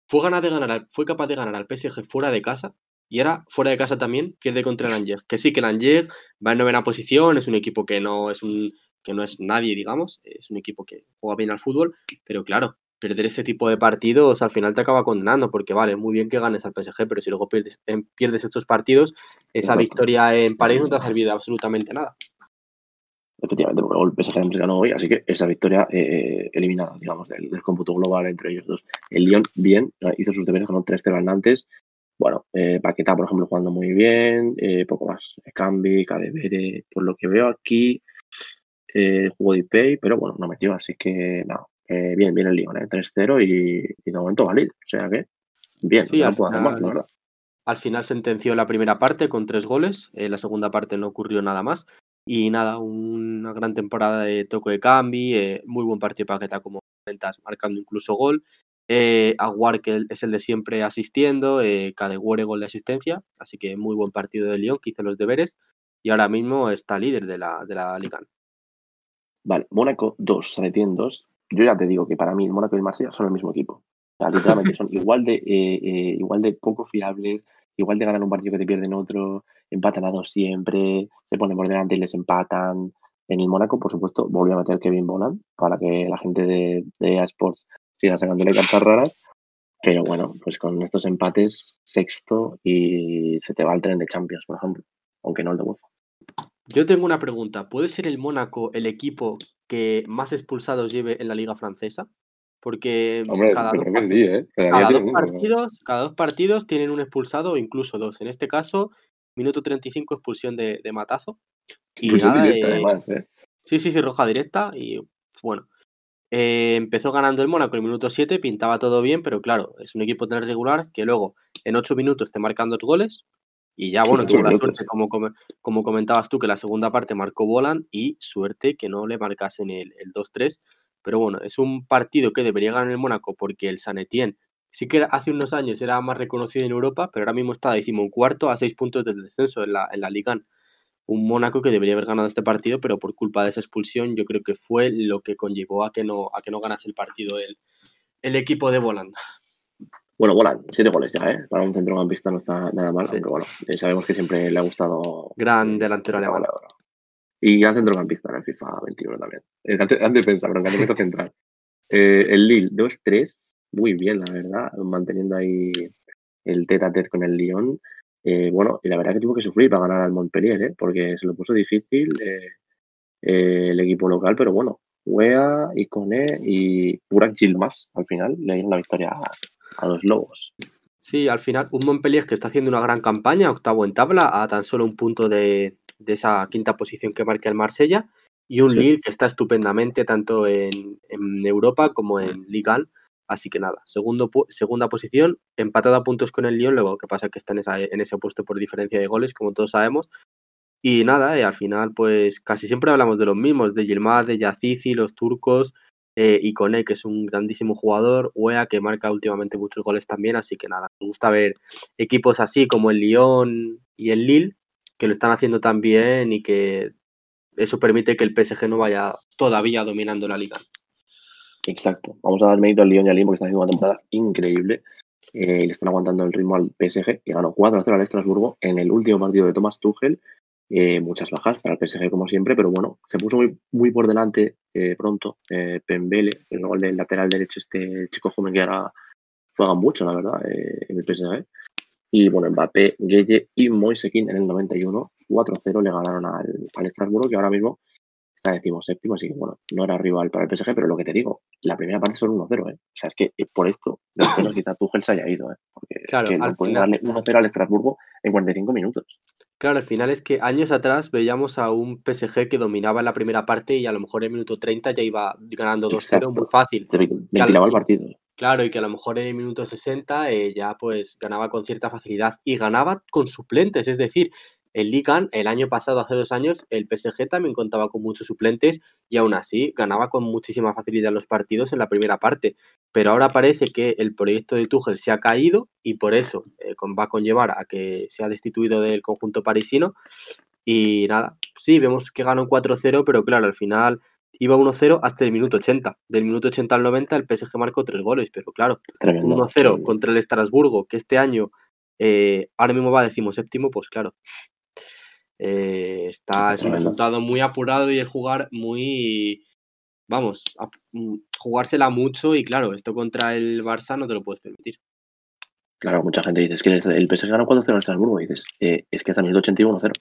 fue, ganar de ganar, fue capaz de ganar al PSG fuera de casa y ahora fuera de casa también pierde contra el Angers. Que sí, que el Angers va en novena posición, es un equipo que no es un que no es nadie, digamos, es un equipo que juega bien al fútbol, pero claro, perder ese tipo de partidos al final te acaba condenando, porque vale, muy bien que ganes al PSG, pero si luego pierdes, pierdes estos partidos, esa victoria en París no te ha servido absolutamente nada. Efectivamente, porque el PSG ganó hoy, así que esa victoria eh, eliminada, digamos, del, cómputo global entre ellos dos. El Lyon, bien, hizo sus deberes, ganó 3-0 antes. Bueno, eh, Paqueta, por ejemplo, jugando muy bien, eh, poco más. Cambi, Cadevere, por lo que veo aquí, eh, jugó Pay, pero bueno, no metió, así que nada, eh, bien, bien el Lyon, ¿eh? 3-0 y, de momento válido. O sea que, bien, sí, al, final, al final sentenció la primera parte con tres goles, en la segunda parte no ocurrió nada más. Y nada, una gran temporada de toco de Cambi, eh, muy buen partido Paqueta como comentas, marcando incluso gol. Eh, Aguar, que es el de siempre asistiendo, eh, Cadewere gol de asistencia, así que muy buen partido de Lyon, que hizo los deberes y ahora mismo está líder de la, de la Liga. Vale, Mónaco 2, Saletien 2, yo ya te digo que para mí el Mónaco y el Marsella son el mismo equipo. O sea, literalmente son igual de, eh, eh, igual de poco fiables, igual de ganar un partido que te pierden otro, empatan a dos siempre, se ponen por delante y les empatan. En el Mónaco, por supuesto, volvió a meter Kevin Boland para que la gente de, de EA Sports siga sacándole cartas raras. Pero bueno, pues con estos empates, sexto y se te va el tren de Champions, por ejemplo, aunque no el de UEFA. Yo tengo una pregunta. ¿Puede ser el Mónaco el equipo que más expulsados lleve en la liga francesa, porque cada, dos, partidos, cada dos partidos tienen un expulsado o incluso dos. En este caso, minuto 35 expulsión de, matazo. Y nada, eh, ¿eh? Sí, sí, sí, roja directa y bueno. Eh, empezó ganando el Mónaco en el minuto 7, pintaba todo bien, pero claro, es un equipo tan regular que luego en 8 minutos te marcan dos goles, y ya, bueno, tuvo la suerte, como, como comentabas tú, que la segunda parte marcó Bolan y suerte que no le marcasen el, el 2-3. Pero bueno, es un partido que debería ganar el Mónaco porque el San Etienne sí que hace unos años era más reconocido en Europa, pero ahora mismo está cuarto a seis puntos del descenso en la, en la Liga. Un Mónaco que debería haber ganado este partido, pero por culpa de esa expulsión yo creo que fue lo que conllevó a que no, a que no ganase el partido el, el equipo de Volanda. Bueno, Volan, siete goles ya, ¿eh? Para un centrocampista no está nada mal, aunque bueno, eh, sabemos que siempre le ha gustado. Gran delantero alemán. Y gran centrocampista en el FIFA 21 también. Eh, antes, de pensar, pero en central. Eh, el Lille, 2-3, muy bien, la verdad, manteniendo ahí el tete a tete con el Lyon. Eh, bueno, y la verdad que tuvo que sufrir para ganar al Montpellier, ¿eh? porque se lo puso difícil el equipo local, pero bueno, Wea, Icone y Burak Gilmas al final le dieron la victoria a los Lobos. Sí, al final un Montpellier que está haciendo una gran campaña, octavo en tabla, a tan solo un punto de, esa quinta posición que marca el Marsella, y un Lille que está estupendamente tanto en, Europa como en Liga. Así que nada, segundo, segunda posición, empatado a puntos con el Lyon, luego que pasa que está en, esa, en ese puesto por diferencia de goles, como todos sabemos. Y nada, al final, pues casi siempre hablamos de los mismos, de Yilmaz, de Yazici, los turcos, eh, y Cone, que es un grandísimo jugador, Wea, que marca últimamente muchos goles también, así que nada, me gusta ver equipos así como el Lyon y el Lille, que lo están haciendo tan bien y que eso permite que el PSG no vaya todavía dominando la liga. Exacto, vamos a dar mérito al Lyon y al Lille porque están haciendo una temporada increíble. Eh, le están aguantando el ritmo al PSG y ganó 4-0 al Estrasburgo en el último partido de Thomas Tuchel eh, muchas bajas para el PSG como siempre, pero bueno, se puso muy por delante eh, pronto eh, Pembele, el gol del lateral derecho, este chico joven que ahora juega mucho, la verdad, eh, en el PSG. Y bueno, Mbappé, Gueye y Moisekin en el 91, 4-0 le ganaron al, al Estrasburgo, que ahora mismo está séptimo, así que bueno, no era rival para el PSG, pero lo que te digo, la primera parte son 1-0, ¿eh? O sea, es que por esto, de menos quizá Tuchel se haya ido, ¿eh? Porque claro, que no pueden darle 1-0 al Estrasburgo en 45 minutos. Claro, al final es que años atrás veíamos a un PSG que dominaba en la primera parte y a lo mejor en el minuto 30 ya iba ganando 2-0 muy fácil. Ventilaba el partido. Claro, y que a lo mejor en el minuto 60 eh, ya pues ganaba con cierta facilidad y ganaba con suplentes, es decir, el Ligan el año pasado, hace dos años, el PSG también contaba con muchos suplentes y aún así ganaba con muchísima facilidad los partidos en la primera parte. Pero ahora parece que el proyecto de Tuchel se ha caído y por eso eh, va a conllevar a que sea destituido del conjunto parisino. Y nada, sí, vemos que ganó 4-0, pero claro, al final iba 1-0 hasta el minuto 80. Del minuto 80 al 90 el PSG marcó tres goles, pero claro, 1-0 contra el Estrasburgo, que este año eh, ahora mismo va a séptimo, pues claro. Eh, está, es un resultado muy apurado y el jugar muy, vamos, mm, jugársela mucho y claro, esto contra el Barça no te lo puedes permitir. Claro, mucha gente dice, es que el PSG ganó 4-0 en Estrasburgo y dices, eh, es que hasta el minuto 81 0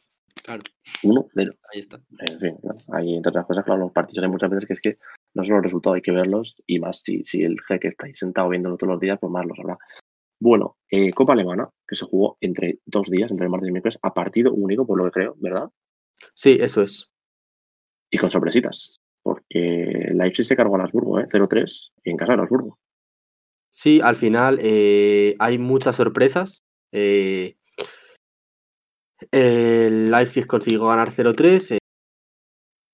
Claro. 1-0. Ahí está. En fin, hay entre otras cosas, claro, los partidos hay muchas veces que es que no solo el resultado, hay que verlos y más si, si el jeque está ahí sentado viéndolo todos los días, pues más lo sabrá. Bueno, eh, Copa Alemana, que se jugó entre dos días, entre el martes y el miércoles, a partido único, por lo que creo, ¿verdad? Sí, eso es. Y con sorpresitas, porque Leipzig se cargó a Lasburgo, ¿eh? 0-3, en casa de Lasburgo. Sí, al final eh, hay muchas sorpresas. Eh, el Leipzig consiguió ganar 0-3 eh,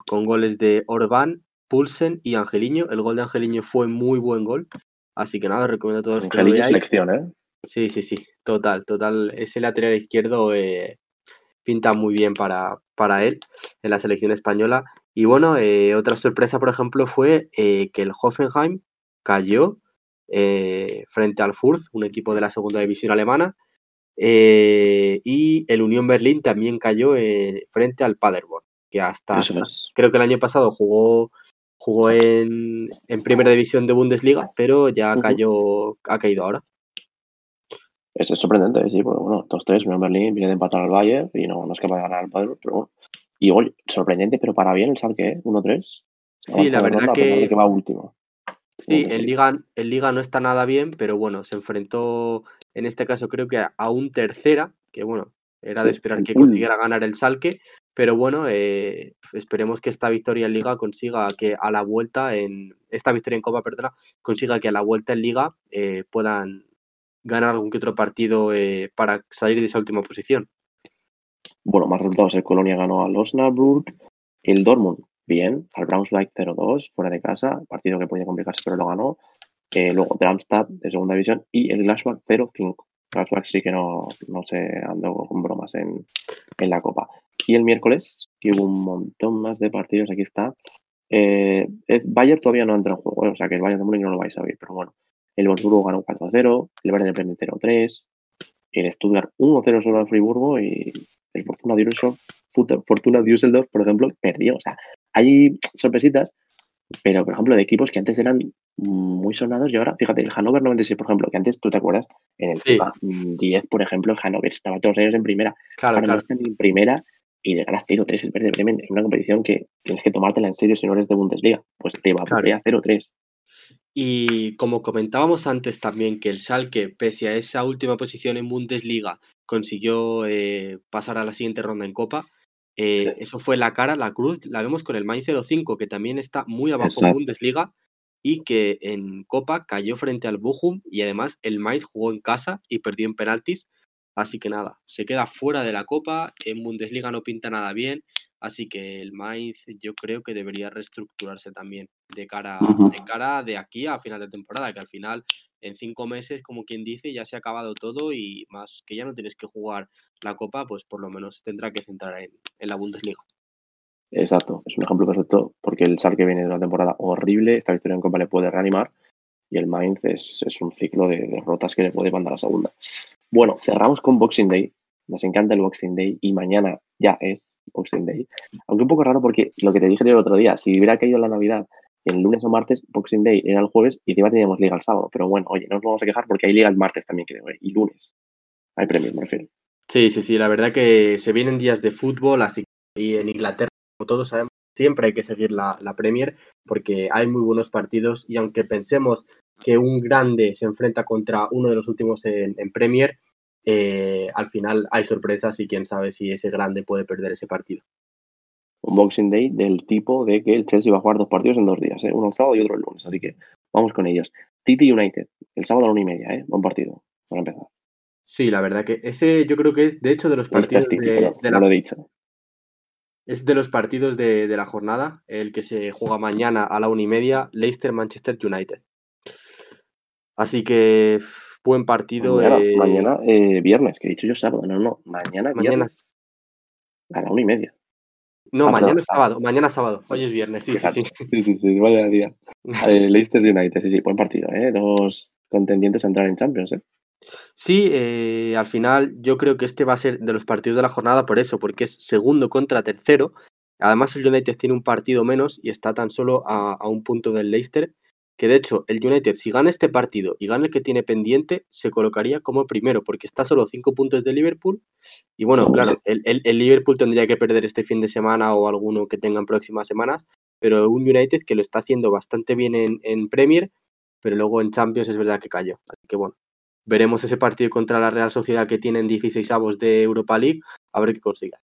con goles de Orban, Pulsen y Angeliño. El gol de Angeliño fue muy buen gol. Así que nada, recomiendo a todos que lo veáis. selección, ¿eh? Sí, sí, sí, total, total. Ese lateral izquierdo eh, pinta muy bien para, para él en la selección española. Y bueno, eh, otra sorpresa, por ejemplo, fue que el Hoffenheim cayó frente al Furth, un equipo de la segunda división alemana, eh, y el Unión Berlín también cayó eh, frente al Paderborn, que hasta, creo que el año pasado jugó jugó en, primera división de Bundesliga, pero ya cayó, ha caído ahora. Es, sorprendente, sí, porque bueno, 2-3, Unión Berlín viene de empatar al Bayern y no, no es capaz de ganar al Paderborn, pero bueno. Y igual, sorprendente, pero para bien el Schalke, 1-3. ¿eh? Sí, la verdad que... que va último. Sí, el Liga, el Liga no está nada bien, pero bueno, se enfrentó en este caso creo que a un tercera, que bueno, era de esperar que consiguiera ganar el Salque, pero bueno, eh, esperemos que esta victoria en Liga consiga que a la vuelta, en esta victoria en Copa, perdona, consiga que a la vuelta en Liga eh, puedan ganar algún que otro partido eh, para salir de esa última posición. Bueno, más resultados, el Colonia ganó al Osnabrück, el Dortmund, bien, al Braunschweig 0-2, fuera de casa, partido que podía complicarse pero lo ganó, luego Darmstadt de segunda división y el Glasgow 0-5. Glasgow sí que no, no se andó con bromas en, en, la Copa. Y el miércoles, que hubo un montón más de partidos, aquí está. Eh, Bayern todavía no entra en juego, o sea que el Bayern de Múnich no lo vais a ver, pero bueno. El Wolfsburgo ganó 4-0, el Bayern de Bremen 0-3, el Stuttgart 1-0 sobre el Friburgo y el Fortuna Düsseldorf, Fortuna Düsseldorf, por ejemplo, perdió. O sea, hay sorpresitas, pero, por ejemplo, de equipos que antes eran muy sonados y ahora, fíjate, el Hannover 96, por ejemplo, que antes, ¿tú te acuerdas? En el FIFA 10, por ejemplo, el Hannover estaba todos los años en primera. Claro, ahora claro. están en primera y de ganar 0-3 el Verde Bremen en una competición que tienes que tomártela en serio si no eres de Bundesliga. Pues te va a claro. 0-3. Y como comentábamos antes también, que el Salke, pese a esa última posición en Bundesliga, consiguió eh, pasar a la siguiente ronda en Copa. Eh, eso fue la cara, la cruz, la vemos con el Mainz 05, que también está muy abajo en Bundesliga y que en Copa cayó frente al Bochum y además el Mainz jugó en casa y perdió en penaltis. Así que nada, se queda fuera de la Copa, en Bundesliga no pinta nada bien, así que el Mainz yo creo que debería reestructurarse también de cara, de cara de aquí a final de temporada, que al final en cinco meses, como quien dice, ya se ha acabado todo y más que ya no tienes que jugar la Copa, pues por lo menos tendrá que centrar en, en la Bundesliga. Exacto, es un ejemplo perfecto porque el que viene de una temporada horrible, esta victoria en Copa le puede reanimar y el Mainz es, es un ciclo de derrotas que le puede mandar a la segunda. Bueno, cerramos con Boxing Day. Nos encanta el Boxing Day y mañana ya es Boxing Day. Aunque un poco raro porque lo que te dije el otro día, si hubiera caído la Navidad el lunes o martes, Boxing Day era el jueves y encima teníamos liga el sábado. Pero bueno, oye, no nos vamos a quejar porque hay liga el martes también, creo, ¿eh? y lunes. Hay premios, me refiero. Sí, sí, sí, la verdad que se vienen días de fútbol, así y en Inglaterra como todos sabemos, siempre hay que seguir la, Premier porque hay muy buenos partidos y aunque pensemos que un grande se enfrenta contra uno de los últimos en, Premier, eh, al final hay sorpresas y quién sabe si ese grande puede perder ese partido. Un Boxing Day del tipo de que el Chelsea va a jugar dos partidos en dos días, ¿eh? uno el sábado y otro el lunes, así que vamos con ellos. City United, el sábado a la una y media, ¿eh? buen partido, para empezar. Sí, la verdad que ese yo creo que es de hecho de los partidos City, de, pero de no la, lo he dicho. es de los partidos de, de la jornada, el que se juega mañana a la una y media, Leicester-Manchester United. Así que buen partido. Mañana, eh, mañana eh, viernes, que he dicho yo sábado, no, no, mañana, mañana, viernes a la una y media. no, Ah, mañana perdón, es sábado, mañana sábado, hoy es viernes, sí, sí, sí. Sí, sí, sí, vaya día. Eh, Leicester United, sí, sí, buen partido, ¿eh? Dos contendientes a entrar en Champions, ¿eh? Sí, eh, al final yo creo que este va a ser de los partidos de la jornada por eso, porque es segundo contra tercero. Además el United tiene un partido menos y está tan solo a, a un punto del Leicester, que de hecho el United si gana este partido y gana el que tiene pendiente, se colocaría como primero, porque está solo cinco puntos de Liverpool. Y bueno, claro, el, el- el Liverpool tendría que perder este fin de semana o alguno que tengan próximas semanas, pero un United que lo está haciendo bastante bien en, en Premier, pero luego en Champions es verdad que cayó. Así que bueno, veremos ese partido contra la Real Sociedad que tienen 16 avos de Europa League, a ver qué consiga.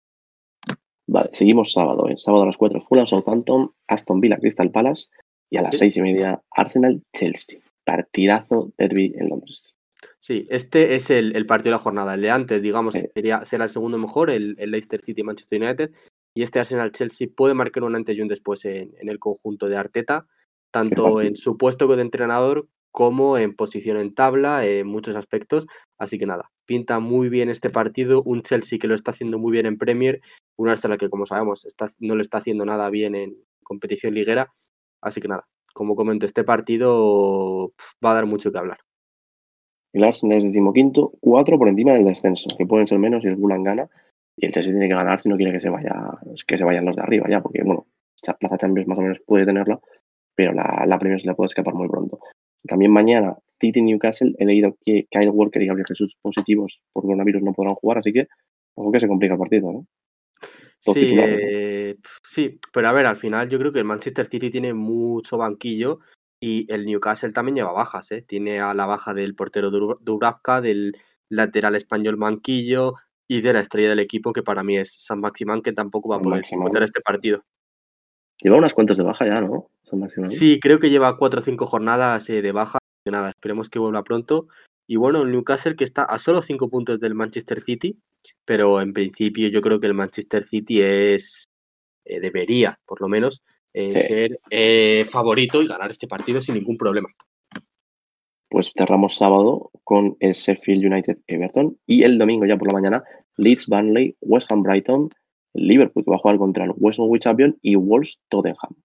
Vale, seguimos sábado, ¿eh? Sábado a las 4, Fulham Southampton, Aston Villa Crystal Palace y a las Sí. seis y media Arsenal Chelsea. Partidazo derby en Londres. Sí, este es el, el partido de la jornada. El de antes, digamos, Sí. sería, será el segundo mejor, el, el Leicester City Manchester United. Y este Arsenal Chelsea puede marcar un antes y un después en, en el conjunto de Arteta, tanto en su puesto de entrenador como en posición en tabla, en muchos aspectos. Así que nada, pinta muy bien este partido. Un Chelsea que lo está haciendo muy bien en Premier, un Arsenal que, como sabemos, está, no le está haciendo nada bien en competición liguera. Así que nada, como comento, este partido va a dar mucho que hablar. El Arsenal es decimoquinto, cuatro por encima del descenso, que pueden ser menos si el Fulham gana. Y el Chelsea tiene que ganar si no quiere que se vaya, que se vayan los de arriba ya, porque bueno, plaza Champions más o menos puede tenerla, pero la, la Premier se le puede escapar muy pronto. También mañana, City Newcastle, he leído que Kyle Walker y Gabriel Jesús positivos por coronavirus no podrán jugar, así que ojo que se complica el partido, ¿no? Sí, eh, sí, pero a ver, al final yo creo que el Manchester City tiene mucho banquillo y el Newcastle también lleva bajas, ¿eh? Tiene a la baja del portero Dubravka, del lateral español Manquillo y de la estrella del equipo que para mí es San Maximán, que tampoco va a poder disputar este partido. Lleva unas cuantas de baja ya, ¿no? San Maximán. Sí, creo que lleva cuatro o cinco jornadas eh, de baja. Nada, esperemos que vuelva pronto. Y bueno, el Newcastle que está a solo cinco puntos del Manchester City, pero en principio yo creo que el Manchester City es eh, debería, por lo menos, eh, Sí. ser eh, favorito y ganar este partido sin ningún problema. Pues cerramos sábado con el Sheffield United Everton y el domingo ya por la mañana Leeds Burnley, West Ham Brighton, Liverpool que va a jugar contra el West Bromwich Albion y Wolves Tottenham.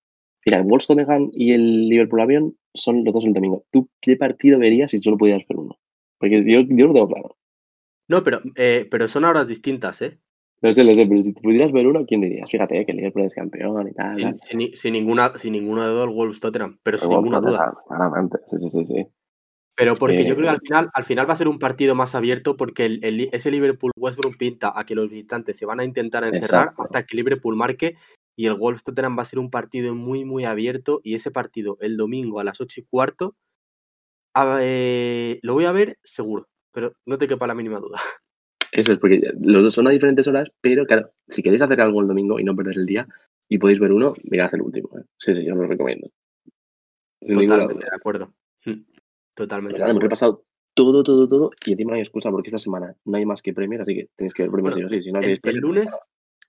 Mira, el Wolves Tottenham y el Liverpool Albion son los dos el domingo. ¿Tú qué partido verías si solo pudieras ver uno? Porque yo, yo lo tengo claro. No, pero, eh, pero son horas distintas, ¿eh? No sé, lo sé, pero si pudieras ver uno, ¿quién dirías? Fíjate eh, que el Liverpool es campeón y tal. Sin, sin sin ninguna, sin ninguna duda el Wolves Tottenham, pero sin Wolves ninguna duda. Claramente. Sí, sí, sí, sí. Pero porque yo creo que que- al final, al final va a ser un partido más abierto porque el, el- ese Liverpool Westbrook pinta a que los visitantes se van a intentar encerrar Exacto. hasta que Liverpool marque y el Wolves Tottenham va a ser un partido muy muy abierto y ese partido el domingo a las 8 y cuarto a- eh, lo voy a ver seguro, pero no te quepa la mínima duda. Eso es, porque los dos son a diferentes horas, pero claro, si queréis hacer algo el domingo y no perder el día y podéis ver uno, mirad el último. ¿eh? Sí, sí, yo lo recomiendo. Sin Totalmente de acuerdo. Mm, Totalmente. Nada, hemos repasado todo, todo, todo y encima no hay excusa porque esta semana no hay más que Premier, así que tenéis que ver Premier Bueno, sí o sí. Si no El, el lunes,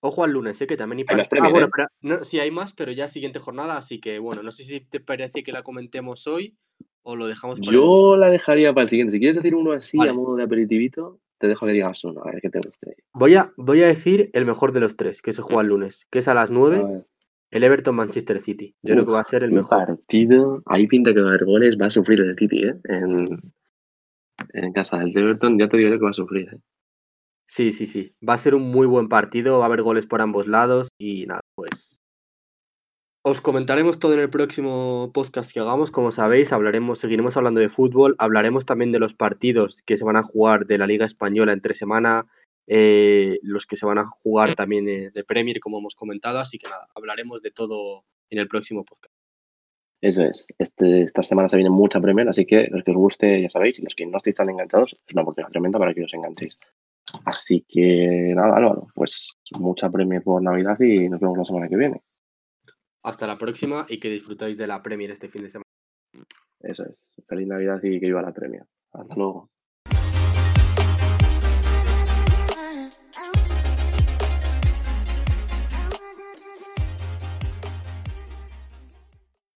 ojo al lunes, sé que también hay partido. Ah, bueno, ¿eh? pero no, sí hay más, pero ya siguiente jornada, así que bueno, no sé si te parece que la comentemos hoy o lo dejamos para el Yo la dejaría para el siguiente. Si quieres decir uno así Vale. a modo de aperitivito, te dejo que digas uno, a ver qué te guste. Voy a, voy a decir el mejor de los tres, que se juega el lunes, que es a las A 9, ver. el Everton Manchester City. Yo creo que va a ser el mejor. partido. Ahí pinta que goles, va a sufrir el City, ¿eh? En, en casa del Everton, ya te digo yo que va a sufrir. ¿eh? Sí, sí, sí. Va a ser un muy buen partido, va a haber goles por ambos lados y nada, pues. Os comentaremos todo en el próximo podcast que hagamos. Como sabéis, hablaremos, seguiremos hablando de fútbol, hablaremos también de los partidos que se van a jugar de la Liga Española entre semana, eh, los que se van a jugar también eh, de Premier, como hemos comentado. Así que nada, hablaremos de todo en el próximo podcast. Eso es. Este, esta semana se viene mucha Premier, así que los que os guste, ya sabéis, y los que no estéis tan enganchados, es una oportunidad tremenda para que os enganchéis. Así que nada, Álvaro, pues mucha Premier por Navidad y nos vemos la semana que viene. Hasta la próxima y que disfrutéis de la Premier este fin de semana. Eso es. Feliz Navidad y que viva la Premier. Hasta luego.